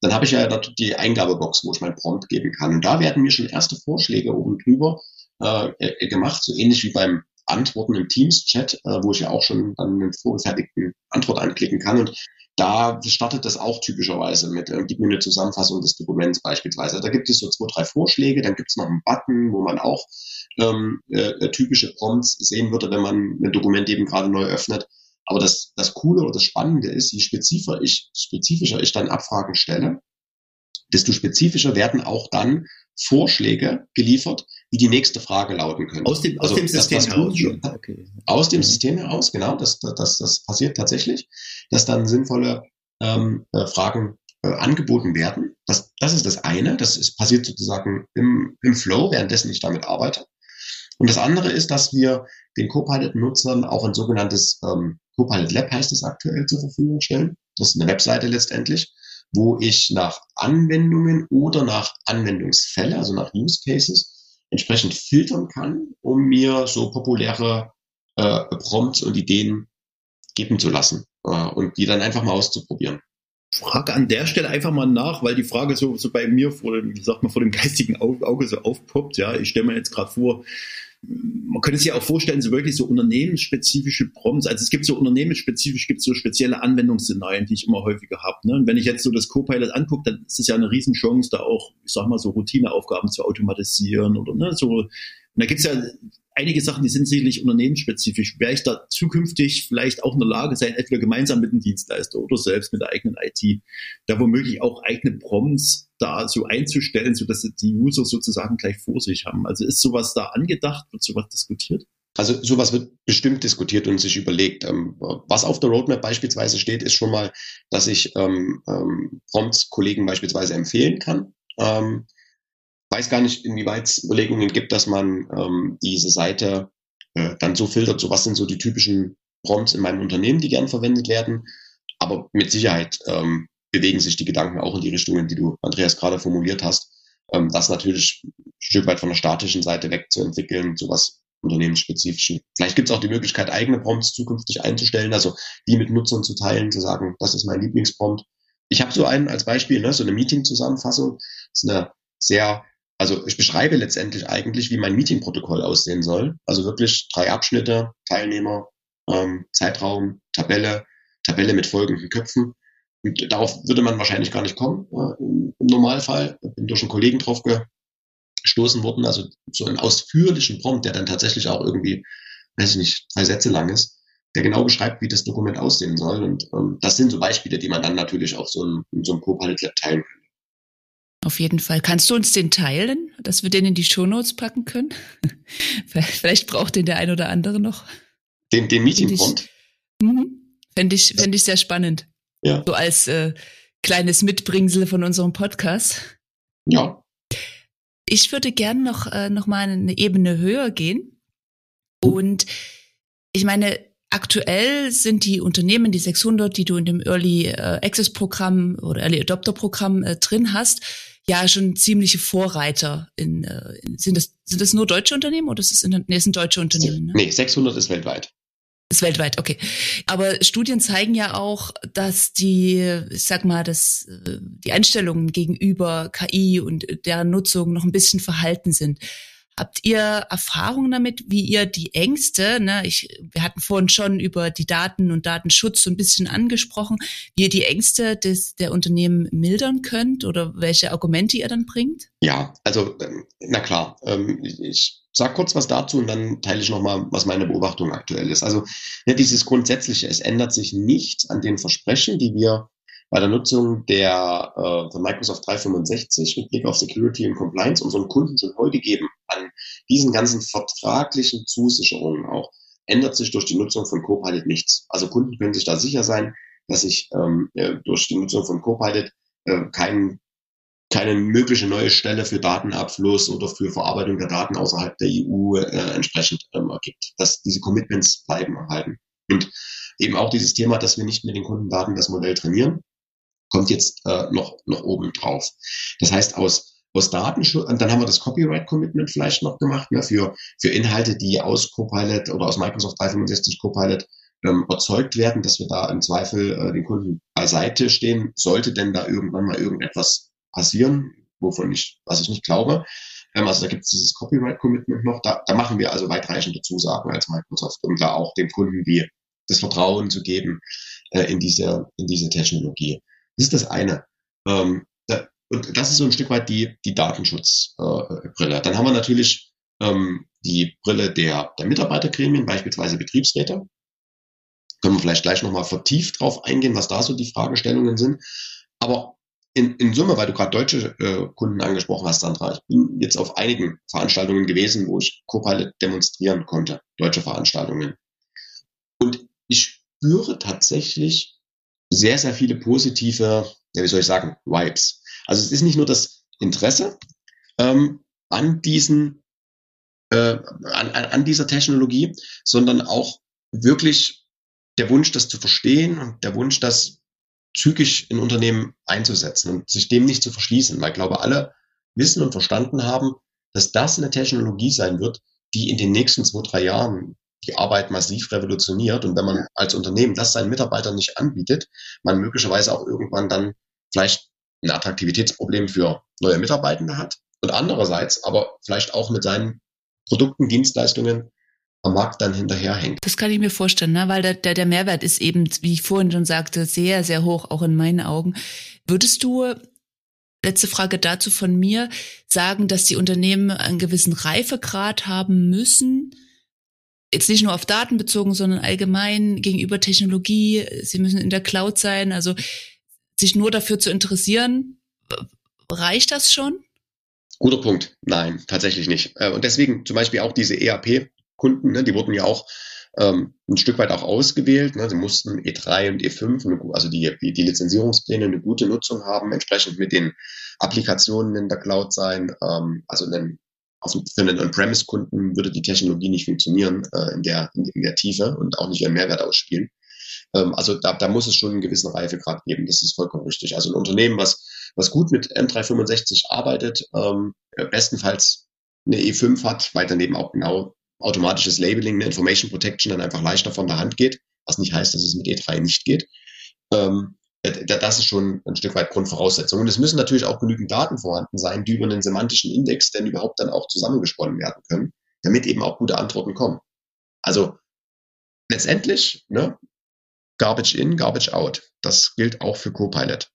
Dann habe ich ja dort die Eingabebox, wo ich mein Prompt geben kann. Und da werden mir schon erste Vorschläge oben drüber äh, äh gemacht, so ähnlich wie beim Antworten im Teams-Chat, äh, wo ich ja auch schon dann einen vorgefertigten Antwort anklicken kann. Und da startet das auch typischerweise mit, äh, gib mir eine Zusammenfassung des Dokuments beispielsweise. Da gibt es so zwei, drei Vorschläge, dann gibt es noch einen Button, wo man auch ähm, äh, typische Prompts sehen würde, wenn man ein Dokument eben gerade neu öffnet. Aber das, das Coole oder das Spannende ist, je spezifischer ich, spezifischer ich dann Abfragen stelle, desto spezifischer werden auch dann Vorschläge geliefert, wie die nächste Frage lauten könnte. Aus dem, aus also, dem System das, heraus? Okay. Aus dem System heraus, genau. Das, das, das passiert tatsächlich, dass dann sinnvolle ähm, äh, Fragen äh, angeboten werden. Das, das ist das eine. Das ist, passiert sozusagen im, im Flow, währenddessen ich damit arbeite. Und das andere ist, dass wir den Copilot-Nutzern auch ein sogenanntes ähm, Copilot Lab heißt es aktuell zur Verfügung stellen. Das ist eine Webseite letztendlich, wo ich nach Anwendungen oder nach Anwendungsfälle, also nach Use Cases, entsprechend filtern kann, um mir so populäre äh, Prompts und Ideen geben zu lassen äh, und die dann einfach mal auszuprobieren. Frage an der Stelle einfach mal nach, weil die Frage so, so bei mir vor dem, wie sagt vor dem geistigen Auge so aufpoppt. Ja, ich stelle mir jetzt gerade vor, man könnte sich auch vorstellen, so wirklich so unternehmensspezifische Prompts. Also es gibt so unternehmensspezifisch, gibt so spezielle Anwendungsszenarien, die ich immer häufiger habe. Ne? Und wenn ich jetzt so das Copilot angucke, dann ist es ja eine Riesenchance, da auch, ich sag mal, so Routineaufgaben zu automatisieren oder ne, so. Und da gibt's ja einige Sachen, die sind sicherlich unternehmensspezifisch. Wäre ich da zukünftig vielleicht auch in der Lage sein, entweder gemeinsam mit dem Dienstleister oder selbst mit der eigenen IT, da womöglich auch eigene Prompts da so einzustellen, sodass die User sozusagen gleich vor sich haben. Also ist sowas da angedacht? Wird sowas diskutiert? Also sowas wird bestimmt diskutiert und sich überlegt. Ähm, was auf der Roadmap beispielsweise steht, ist schon mal, dass ich ähm, ähm, Prompts Kollegen beispielsweise empfehlen kann. Ähm, weiß gar nicht, inwieweit es Überlegungen gibt, dass man ähm, diese Seite äh, dann so filtert, so was sind so die typischen Prompts in meinem Unternehmen, die gern verwendet werden. Aber mit Sicherheit ähm, bewegen sich die Gedanken auch in die Richtungen, die du, Andreas, gerade formuliert hast. Ähm, das natürlich ein Stück weit von der statischen Seite wegzuentwickeln, sowas unternehmensspezifischen. Vielleicht gibt es auch die Möglichkeit, eigene Prompts zukünftig einzustellen, also die mit Nutzern zu teilen, zu sagen, das ist mein Lieblingsprompt. Ich habe so einen als Beispiel, ne, so eine Meeting-Zusammenfassung. Das ist eine sehr also ich beschreibe letztendlich eigentlich, wie mein Meetingprotokoll aussehen soll. Also wirklich drei Abschnitte, Teilnehmer, ähm, Zeitraum, Tabelle, Tabelle mit folgenden Köpfen. Und darauf würde man wahrscheinlich gar nicht kommen äh, im, Normalfall. Bin durch einen Kollegen drauf gestoßen worden, also so einen ausführlichen Prompt, der dann tatsächlich auch irgendwie, weiß ich nicht, drei Sätze lang ist, der genau beschreibt, wie das Dokument aussehen soll. Und ähm, das sind so Beispiele, die man dann natürlich auch so in, in so einem Copilot teilen kann. Auf jeden Fall. Kannst du uns den teilen, dass wir den in die Shownotes packen können? Vielleicht braucht den der ein oder andere noch. Den, den Meeting-Prompt? Mhm. Fände ich, fänd ich sehr spannend. Ja. So als äh, kleines Mitbringsel von unserem Podcast. Ja. Ich würde gern noch, äh, noch mal eine Ebene höher gehen. Und ich meine, Aktuell sind die Unternehmen, die 600, die du in dem Early äh, Access Programm oder Early Adopter Programm äh, drin hast, ja schon ziemliche Vorreiter in, äh, in sind das sind das nur deutsche Unternehmen oder ist es in, nee, sind deutsche Unternehmen? Ne? Nee, 600 ist weltweit. Ist weltweit, okay. Aber Studien zeigen ja auch, dass die, ich sag mal, dass äh, die Einstellungen gegenüber KI und deren Nutzung noch ein bisschen verhalten sind. Habt ihr Erfahrung damit, wie ihr die Ängste, ne, ich, wir hatten vorhin schon über die Daten und Datenschutz so ein bisschen angesprochen, wie ihr die Ängste des, der Unternehmen mildern könnt oder welche Argumente ihr dann bringt? Ja, also, ähm, na klar, ähm, ich sag kurz was dazu und dann teile ich nochmal, was meine Beobachtung aktuell ist. Also, ne, dieses Grundsätzliche, es ändert sich nichts an den Versprechen, die wir bei der Nutzung der äh, von Microsoft 365 mit Blick auf Security und Compliance unseren Kunden schon heute geben, an diesen ganzen vertraglichen Zusicherungen auch, ändert sich durch die Nutzung von Copilot nichts. Also Kunden können sich da sicher sein, dass sich ähm, durch die Nutzung von Copilot äh, kein, keine mögliche neue Stelle für Datenabfluss oder für Verarbeitung der Daten außerhalb der EU äh, entsprechend ähm, ergibt. Dass diese Commitments bleiben erhalten. Und eben auch dieses Thema, dass wir nicht mit den Kundendaten das Modell trainieren, kommt jetzt äh, noch, noch oben drauf. Das heißt, aus, aus Datenschutz, und dann haben wir das Copyright Commitment vielleicht noch gemacht, ne, für, für Inhalte, die aus Copilot oder aus Microsoft 365 Copilot ähm, erzeugt werden, dass wir da im Zweifel äh, den Kunden beiseite stehen, sollte denn da irgendwann mal irgendetwas passieren, wovon ich, was ich nicht glaube. Ähm, also da gibt es dieses Copyright Commitment noch, da, da machen wir also weitreichende Zusagen als Microsoft, um da auch dem Kunden die, das Vertrauen zu geben äh, in diese, in diese Technologie. Das ist das eine. Ähm, da, und das ist so ein Stück weit die, die Datenschutzbrille. Äh, Dann haben wir natürlich ähm, die Brille der, der Mitarbeitergremien, beispielsweise Betriebsräte. Können wir vielleicht gleich nochmal vertieft drauf eingehen, was da so die Fragestellungen sind. Aber in, in Summe, weil du gerade deutsche äh, Kunden angesprochen hast, Sandra, ich bin jetzt auf einigen Veranstaltungen gewesen, wo ich Copilot demonstrieren konnte, deutsche Veranstaltungen. Und ich spüre tatsächlich sehr, sehr viele positive, ja, wie soll ich sagen, Vibes. Also es ist nicht nur das Interesse ähm, an diesen, äh, an, an dieser Technologie, sondern auch wirklich der Wunsch, das zu verstehen und der Wunsch, das zügig in Unternehmen einzusetzen und sich dem nicht zu verschließen, weil ich glaube, alle wissen und verstanden haben, dass das eine Technologie sein wird, die in den nächsten zwei, drei Jahren die Arbeit massiv revolutioniert. Und wenn man als Unternehmen das seinen Mitarbeitern nicht anbietet, man möglicherweise auch irgendwann dann vielleicht ein Attraktivitätsproblem für neue Mitarbeitende hat. Und andererseits aber vielleicht auch mit seinen Produkten, Dienstleistungen am Markt dann hinterherhängt. Das kann ich mir vorstellen, ne? weil der, der, der Mehrwert ist eben, wie ich vorhin schon sagte, sehr, sehr hoch, auch in meinen Augen. Würdest du, letzte Frage dazu von mir, sagen, dass die Unternehmen einen gewissen Reifegrad haben müssen, jetzt nicht nur auf Daten bezogen, sondern allgemein gegenüber Technologie. Sie müssen in der Cloud sein. Also sich nur dafür zu interessieren, reicht das schon? Guter Punkt. Nein, tatsächlich nicht. Äh, und deswegen zum Beispiel auch diese ERP-Kunden, ne, die wurden ja auch ähm, ein Stück weit auch ausgewählt. Ne. Sie mussten E3 und E5, also die, die Lizenzierungspläne, eine gute Nutzung haben, entsprechend mit den Applikationen in der Cloud sein, ähm, also einen auf, für einen On-Premise-Kunden würde die Technologie nicht funktionieren äh, in, der, in, der Tiefe und auch nicht ihren Mehrwert ausspielen. Ähm, also da, da muss es schon einen gewissen Reifegrad geben, das ist vollkommen richtig. Also ein Unternehmen, was, was gut mit M365 arbeitet, ähm, bestenfalls eine E5 hat, weil daneben auch genau automatisches Labeling, eine Information Protection dann einfach leichter von der Hand geht, was nicht heißt, dass es mit E3 nicht geht. Ähm, äh, das ist schon ein Stück weit Grundvoraussetzung. Und es müssen natürlich auch genügend Daten vorhanden sein, die über einen semantischen Index denn überhaupt dann auch zusammengesponnen werden können, damit eben auch gute Antworten kommen. Also letztendlich, ne, Garbage in, Garbage out. Das gilt auch für Copilot.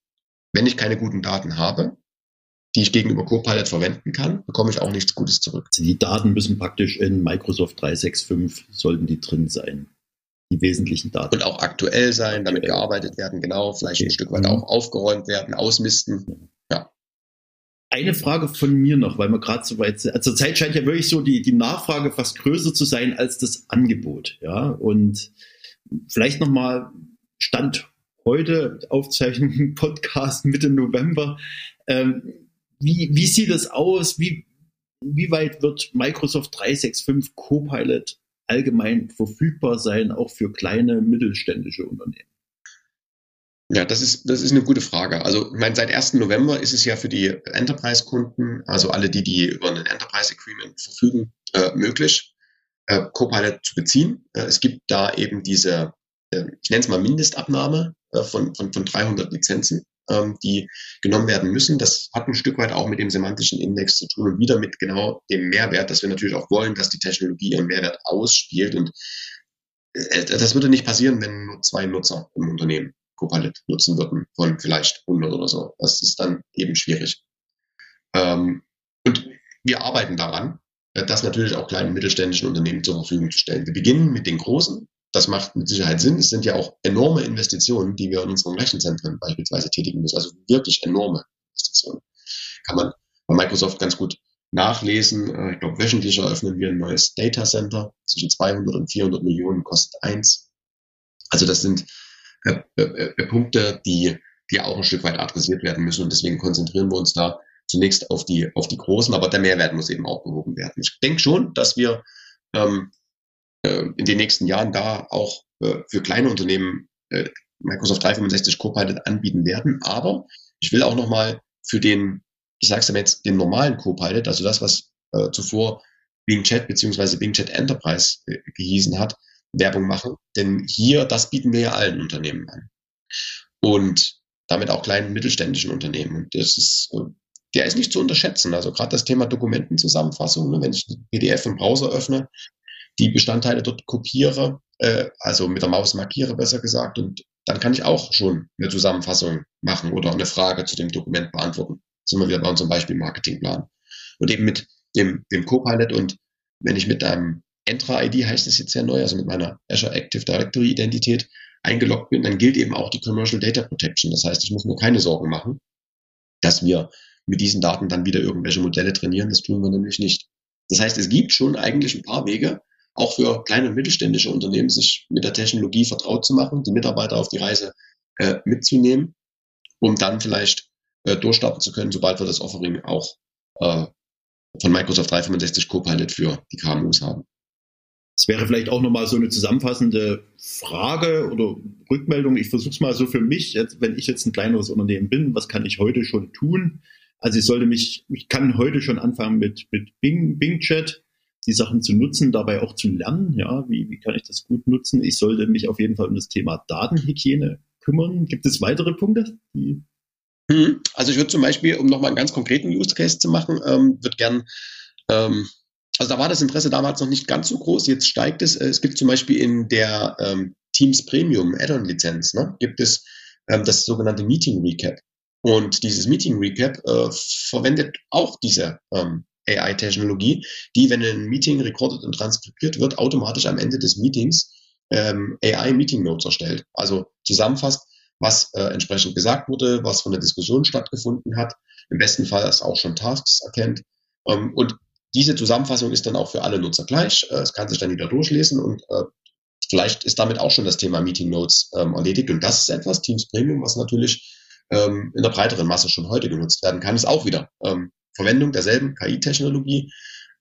Wenn ich keine guten Daten habe, die ich gegenüber Copilot verwenden kann, bekomme ich auch nichts Gutes zurück. Also die Daten müssen praktisch in Microsoft 365, sollten die drin sein die wesentlichen Daten. Und auch aktuell sein, damit gearbeitet werden, genau, vielleicht ein Stück weit mhm. auch aufgeräumt werden, ausmisten. Ja. Eine Frage von mir noch, weil wir gerade so weit sind. Also zurzeit scheint ja wirklich so die, die Nachfrage fast größer zu sein als das Angebot. Ja, und vielleicht nochmal Stand heute, Aufzeichnung, Podcast Mitte November. Ähm, wie, wie sieht das aus? Wie, wie weit wird Microsoft 365 Copilot allgemein verfügbar sein, auch für kleine mittelständische Unternehmen? Ja, das ist, das ist eine gute Frage. Also, ich seit 1. November ist es ja für die Enterprise-Kunden, also alle, die, die über ein Enterprise-Agreement verfügen, äh, möglich, äh, Copilot zu beziehen. Äh, es gibt da eben diese, äh, ich nenne es mal Mindestabnahme äh, von, von, von 300 Lizenzen. Ähm, die genommen werden müssen. Das hat ein Stück weit auch mit dem semantischen Index zu tun und wieder mit genau dem Mehrwert, dass wir natürlich auch wollen, dass die Technologie ihren Mehrwert ausspielt. Und äh, das würde nicht passieren, wenn nur zwei Nutzer im Unternehmen Copilot nutzen würden von vielleicht 100 oder so. Das ist dann eben schwierig. Ähm, und wir arbeiten daran, das natürlich auch kleinen mittelständischen Unternehmen zur Verfügung zu stellen. Wir beginnen mit den großen. Das macht mit Sicherheit Sinn. Es sind ja auch enorme Investitionen, die wir in unseren Rechenzentren beispielsweise tätigen müssen. Also wirklich enorme Investitionen. Kann man bei Microsoft ganz gut nachlesen. Äh, ich glaube, wöchentlich eröffnen wir ein neues Data Center. Zwischen 200 und 400 Millionen kostet eins. Also das sind äh, äh, äh, Punkte, die, die auch ein Stück weit adressiert werden müssen. Und deswegen konzentrieren wir uns da zunächst auf die, auf die großen, aber der Mehrwert muss eben auch behoben werden. Ich denke schon, dass wir ähm, äh, in den nächsten Jahren da auch äh, für kleine Unternehmen äh, Microsoft 365 Copilot anbieten werden. Aber ich will auch nochmal für den, ich sage es jetzt, den normalen Copilot, also das, was äh, zuvor Bing Chat beziehungsweise Bing Chat Enterprise äh, gehießen hat, Werbung machen. Denn hier, das bieten wir ja allen Unternehmen an. Und damit auch kleinen mittelständischen Unternehmen. Und das ist äh, der ist nicht zu unterschätzen. Also gerade das Thema Dokumentenzusammenfassung, ne, wenn ich PDF im Browser öffne, die Bestandteile dort kopiere, äh, also mit der Maus markiere, besser gesagt, und dann kann ich auch schon eine Zusammenfassung machen oder eine Frage zu dem Dokument beantworten. sind wir wieder bei unserem Beispiel Marketingplan. Und eben mit dem, dem Copilot und wenn ich mit einem Entra-ID, heißt es jetzt sehr neu, also mit meiner Azure Active Directory Identität eingeloggt bin, dann gilt eben auch die Commercial Data Protection. Das heißt, ich muss mir keine Sorgen machen, dass wir mit diesen Daten dann wieder irgendwelche Modelle trainieren. Das tun wir nämlich nicht. Das heißt, es gibt schon eigentlich ein paar Wege, auch für kleine und mittelständische Unternehmen, sich mit der Technologie vertraut zu machen, die Mitarbeiter auf die Reise äh, mitzunehmen, um dann vielleicht äh, durchstarten zu können, sobald wir das Offering auch äh, von Microsoft 365 Copilot für die KMUs haben. Es wäre vielleicht auch nochmal so eine zusammenfassende Frage oder Rückmeldung. Ich versuche es mal so für mich, jetzt, wenn ich jetzt ein kleineres Unternehmen bin, was kann ich heute schon tun? Also ich sollte mich, ich kann heute schon anfangen mit, mit Bing, Bing Chat, die Sachen zu nutzen, dabei auch zu lernen, ja, wie, wie kann ich das gut nutzen? Ich sollte mich auf jeden Fall um das Thema Datenhygiene kümmern. Gibt es weitere Punkte? Die hm, also ich würde zum Beispiel, um nochmal einen ganz konkreten Use Case zu machen, ähm, würde gern, ähm, also da war das Interesse damals noch nicht ganz so groß, jetzt steigt es. Es gibt zum Beispiel in der ähm, Teams Premium Add-on-Lizenz, ne, gibt es ähm, das sogenannte Meeting Recap. Und dieses Meeting Recap äh, verwendet auch diese ähm, AI-Technologie, die, wenn ein Meeting recorded und transkribiert wird, automatisch am Ende des Meetings ähm, AI-Meeting Notes erstellt. Also zusammenfasst, was äh, entsprechend gesagt wurde, was von der Diskussion stattgefunden hat. Im besten Fall es auch schon Tasks erkennt. Ähm, und diese Zusammenfassung ist dann auch für alle Nutzer gleich. Äh, es kann sich dann wieder durchlesen und äh, vielleicht ist damit auch schon das Thema Meeting Notes ähm, erledigt. Und das ist etwas, Teams Premium, was natürlich ähm, in der breiteren Masse schon heute genutzt werden kann, ist auch wieder ähm, Verwendung derselben KI-Technologie,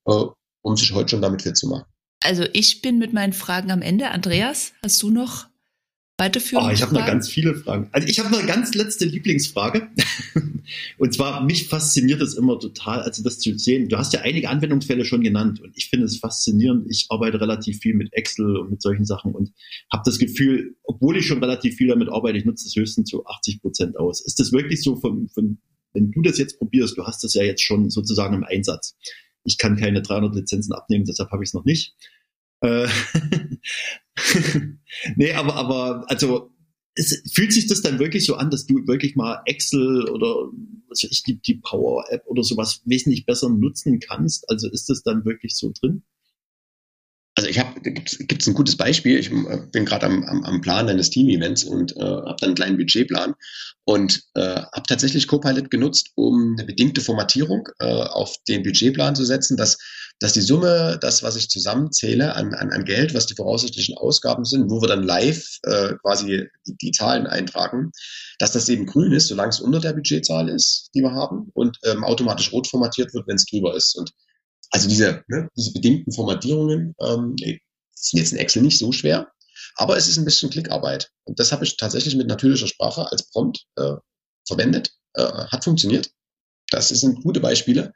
äh, um sich heute schon damit fit zu machen. Also ich bin mit meinen Fragen am Ende. Andreas, hast du noch weiterführen? Oh, ich habe noch ganz viele Fragen. Also ich habe noch eine ganz letzte Lieblingsfrage. und zwar, mich fasziniert es immer total, also das zu sehen. Du hast ja einige Anwendungsfälle schon genannt und ich finde es faszinierend. Ich arbeite relativ viel mit Excel und mit solchen Sachen und habe das Gefühl, obwohl ich schon relativ viel damit arbeite, ich nutze das höchstens zu 80 Prozent aus. Ist das wirklich so, von, von, wenn du das jetzt probierst, du hast das ja jetzt schon sozusagen im Einsatz. Ich kann keine 300 Lizenzen abnehmen, deshalb habe ich es noch nicht. Äh, nee, aber, aber, also, es, fühlt sich das dann wirklich so an, dass du wirklich mal Excel oder weiß ich, die, die Power App oder sowas wesentlich besser nutzen kannst? Also ist das dann wirklich so drin? Also ich habe, gibt es ein gutes Beispiel. Ich äh, bin gerade am, am, am Plan eines Team-Events und äh, habe dann einen kleinen Budgetplan und äh, habe tatsächlich Copilot genutzt, um eine bedingte Formatierung äh, auf den Budgetplan zu setzen, dass, dass die Summe, das, was ich zusammenzähle an, an, an Geld, was die voraussichtlichen Ausgaben sind, wo wir dann live äh, quasi die, die Zahlen eintragen, dass das eben grün ist, solange es unter der Budgetzahl ist, die wir haben, und ähm, automatisch rot formatiert wird, wenn es drüber ist. Und also diese, ne, diese bedingten Formatierungen ähm, sind jetzt in Excel nicht so schwer, aber es ist ein bisschen Klickarbeit. Und das habe ich tatsächlich mit natürlicher Sprache als Prompt äh, verwendet. Äh, hat funktioniert. Das sind gute Beispiele.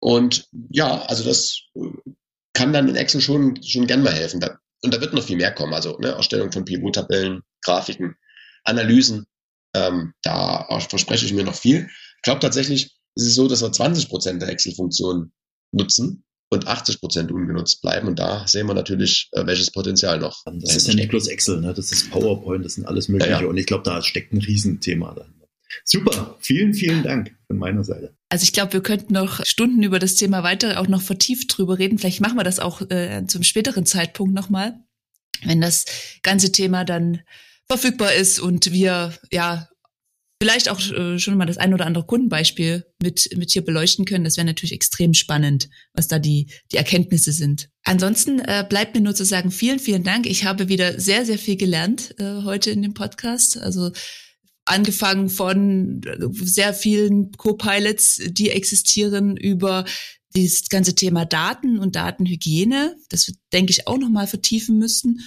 Und ja, also das äh, kann dann in Excel schon, schon gern mal helfen. Und da wird noch viel mehr kommen. Also ne, Erstellung von Pivot-Tabellen, Grafiken, Analysen. Ähm, da verspreche ich mir noch viel. Ich glaube tatsächlich, ist es so, dass wir 20 Prozent der Excel-Funktionen nutzen und 80 Prozent ungenutzt bleiben. Und da sehen wir natürlich, äh, welches Potenzial noch. Das ist ja nicht bloß Excel, ne? das ist PowerPoint, das sind alles Mögliche. Ja, ja. Und ich glaube, da steckt ein Riesenthema dahinter. Super, vielen, vielen Dank von meiner Seite. Also ich glaube, wir könnten noch Stunden über das Thema weiter auch noch vertieft drüber reden. Vielleicht machen wir das auch äh, zum späteren Zeitpunkt nochmal, wenn das ganze Thema dann verfügbar ist und wir ja vielleicht auch äh, schon mal das ein oder andere Kundenbeispiel mit, mit hier beleuchten können. Das wäre natürlich extrem spannend, was da die, die Erkenntnisse sind. Ansonsten äh, bleibt mir nur zu sagen, vielen, vielen Dank. Ich habe wieder sehr, sehr viel gelernt äh, heute in dem Podcast. Also angefangen von äh, sehr vielen Co-Pilots, die existieren, über das ganze Thema Daten und Datenhygiene. Das denke ich, auch nochmal vertiefen müssen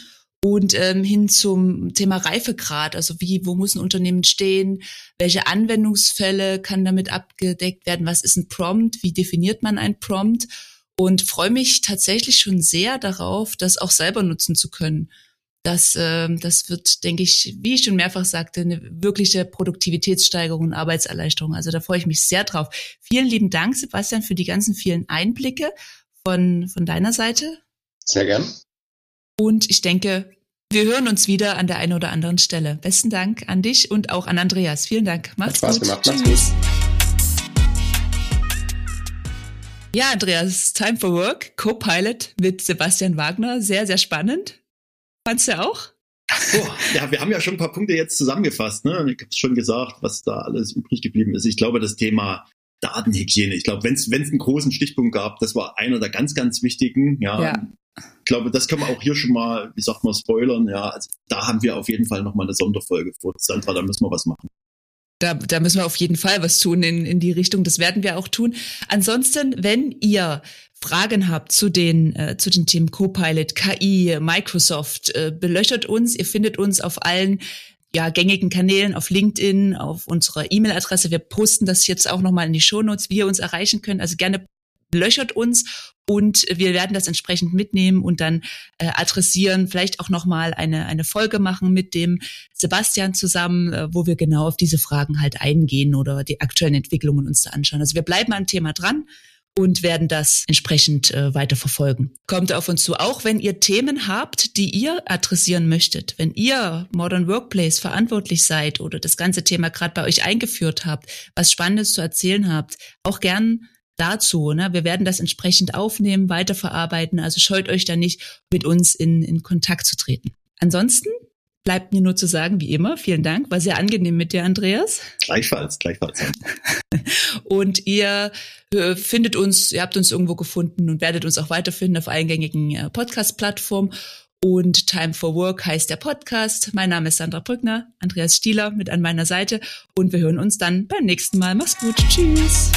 und ähm, hin zum Thema Reifegrad, also wie, wo muss ein Unternehmen stehen, welche Anwendungsfälle kann damit abgedeckt werden, was ist ein Prompt, wie definiert man ein Prompt und freue mich tatsächlich schon sehr darauf, das auch selber nutzen zu können. Das, äh, das wird, denke ich, wie ich schon mehrfach sagte, eine wirkliche Produktivitätssteigerung und Arbeitserleichterung. Also da freue ich mich sehr drauf. Vielen lieben Dank, Sebastian, für die ganzen vielen Einblicke von, von deiner Seite. Sehr gern. Und ich denke, wir hören uns wieder an der einen oder anderen Stelle. Besten Dank an dich und auch an Andreas. Vielen Dank. Macht's Hat Spaß gut. gemacht. Tschüss. Macht's gut. Ja, Andreas, Time for Work, Co-Pilot mit Sebastian Wagner. Sehr, sehr spannend. Fandst du auch? Oh, ja, wir haben ja schon ein paar Punkte jetzt zusammengefasst. Ne? Ich habe schon gesagt, was da alles übrig geblieben ist. Ich glaube, das Thema Datenhygiene, ich glaube, wenn es einen großen Stichpunkt gab, das war einer der ganz, ganz wichtigen. Ja, ja ich glaube, das können wir auch hier schon mal, wie sagt man, spoilern. Ja, also da haben wir auf jeden Fall nochmal eine Sonderfolge vor. Sandra, da müssen wir was machen. Da, da müssen wir auf jeden Fall was tun in, in die Richtung. Das werden wir auch tun. Ansonsten, wenn ihr Fragen habt zu den, äh, zu den Themen Copilot, KI, Microsoft, äh, belöchert uns. Ihr findet uns auf allen ja, gängigen Kanälen, auf LinkedIn, auf unserer E-Mail-Adresse. Wir posten das jetzt auch nochmal in die Shownotes, wie ihr uns erreichen könnt. Also gerne löchert uns und wir werden das entsprechend mitnehmen und dann äh, adressieren, vielleicht auch nochmal eine, eine Folge machen mit dem Sebastian zusammen, äh, wo wir genau auf diese Fragen halt eingehen oder die aktuellen Entwicklungen uns da anschauen. Also wir bleiben am Thema dran und werden das entsprechend äh, weiter verfolgen. Kommt auf uns zu, auch wenn ihr Themen habt, die ihr adressieren möchtet, wenn ihr Modern Workplace verantwortlich seid oder das ganze Thema gerade bei euch eingeführt habt, was Spannendes zu erzählen habt, auch gern dazu. Ne? Wir werden das entsprechend aufnehmen, weiterverarbeiten. Also scheut euch da nicht, mit uns in, in Kontakt zu treten. Ansonsten bleibt mir nur zu sagen, wie immer, vielen Dank. War sehr angenehm mit dir, Andreas. Gleichfalls, gleichfalls. und ihr äh, findet uns, ihr habt uns irgendwo gefunden und werdet uns auch weiterfinden auf eingängigen äh, Podcast-Plattformen. Und Time for Work heißt der Podcast. Mein Name ist Sandra Brückner, Andreas Stieler mit an meiner Seite. Und wir hören uns dann beim nächsten Mal. Mach's gut. Tschüss.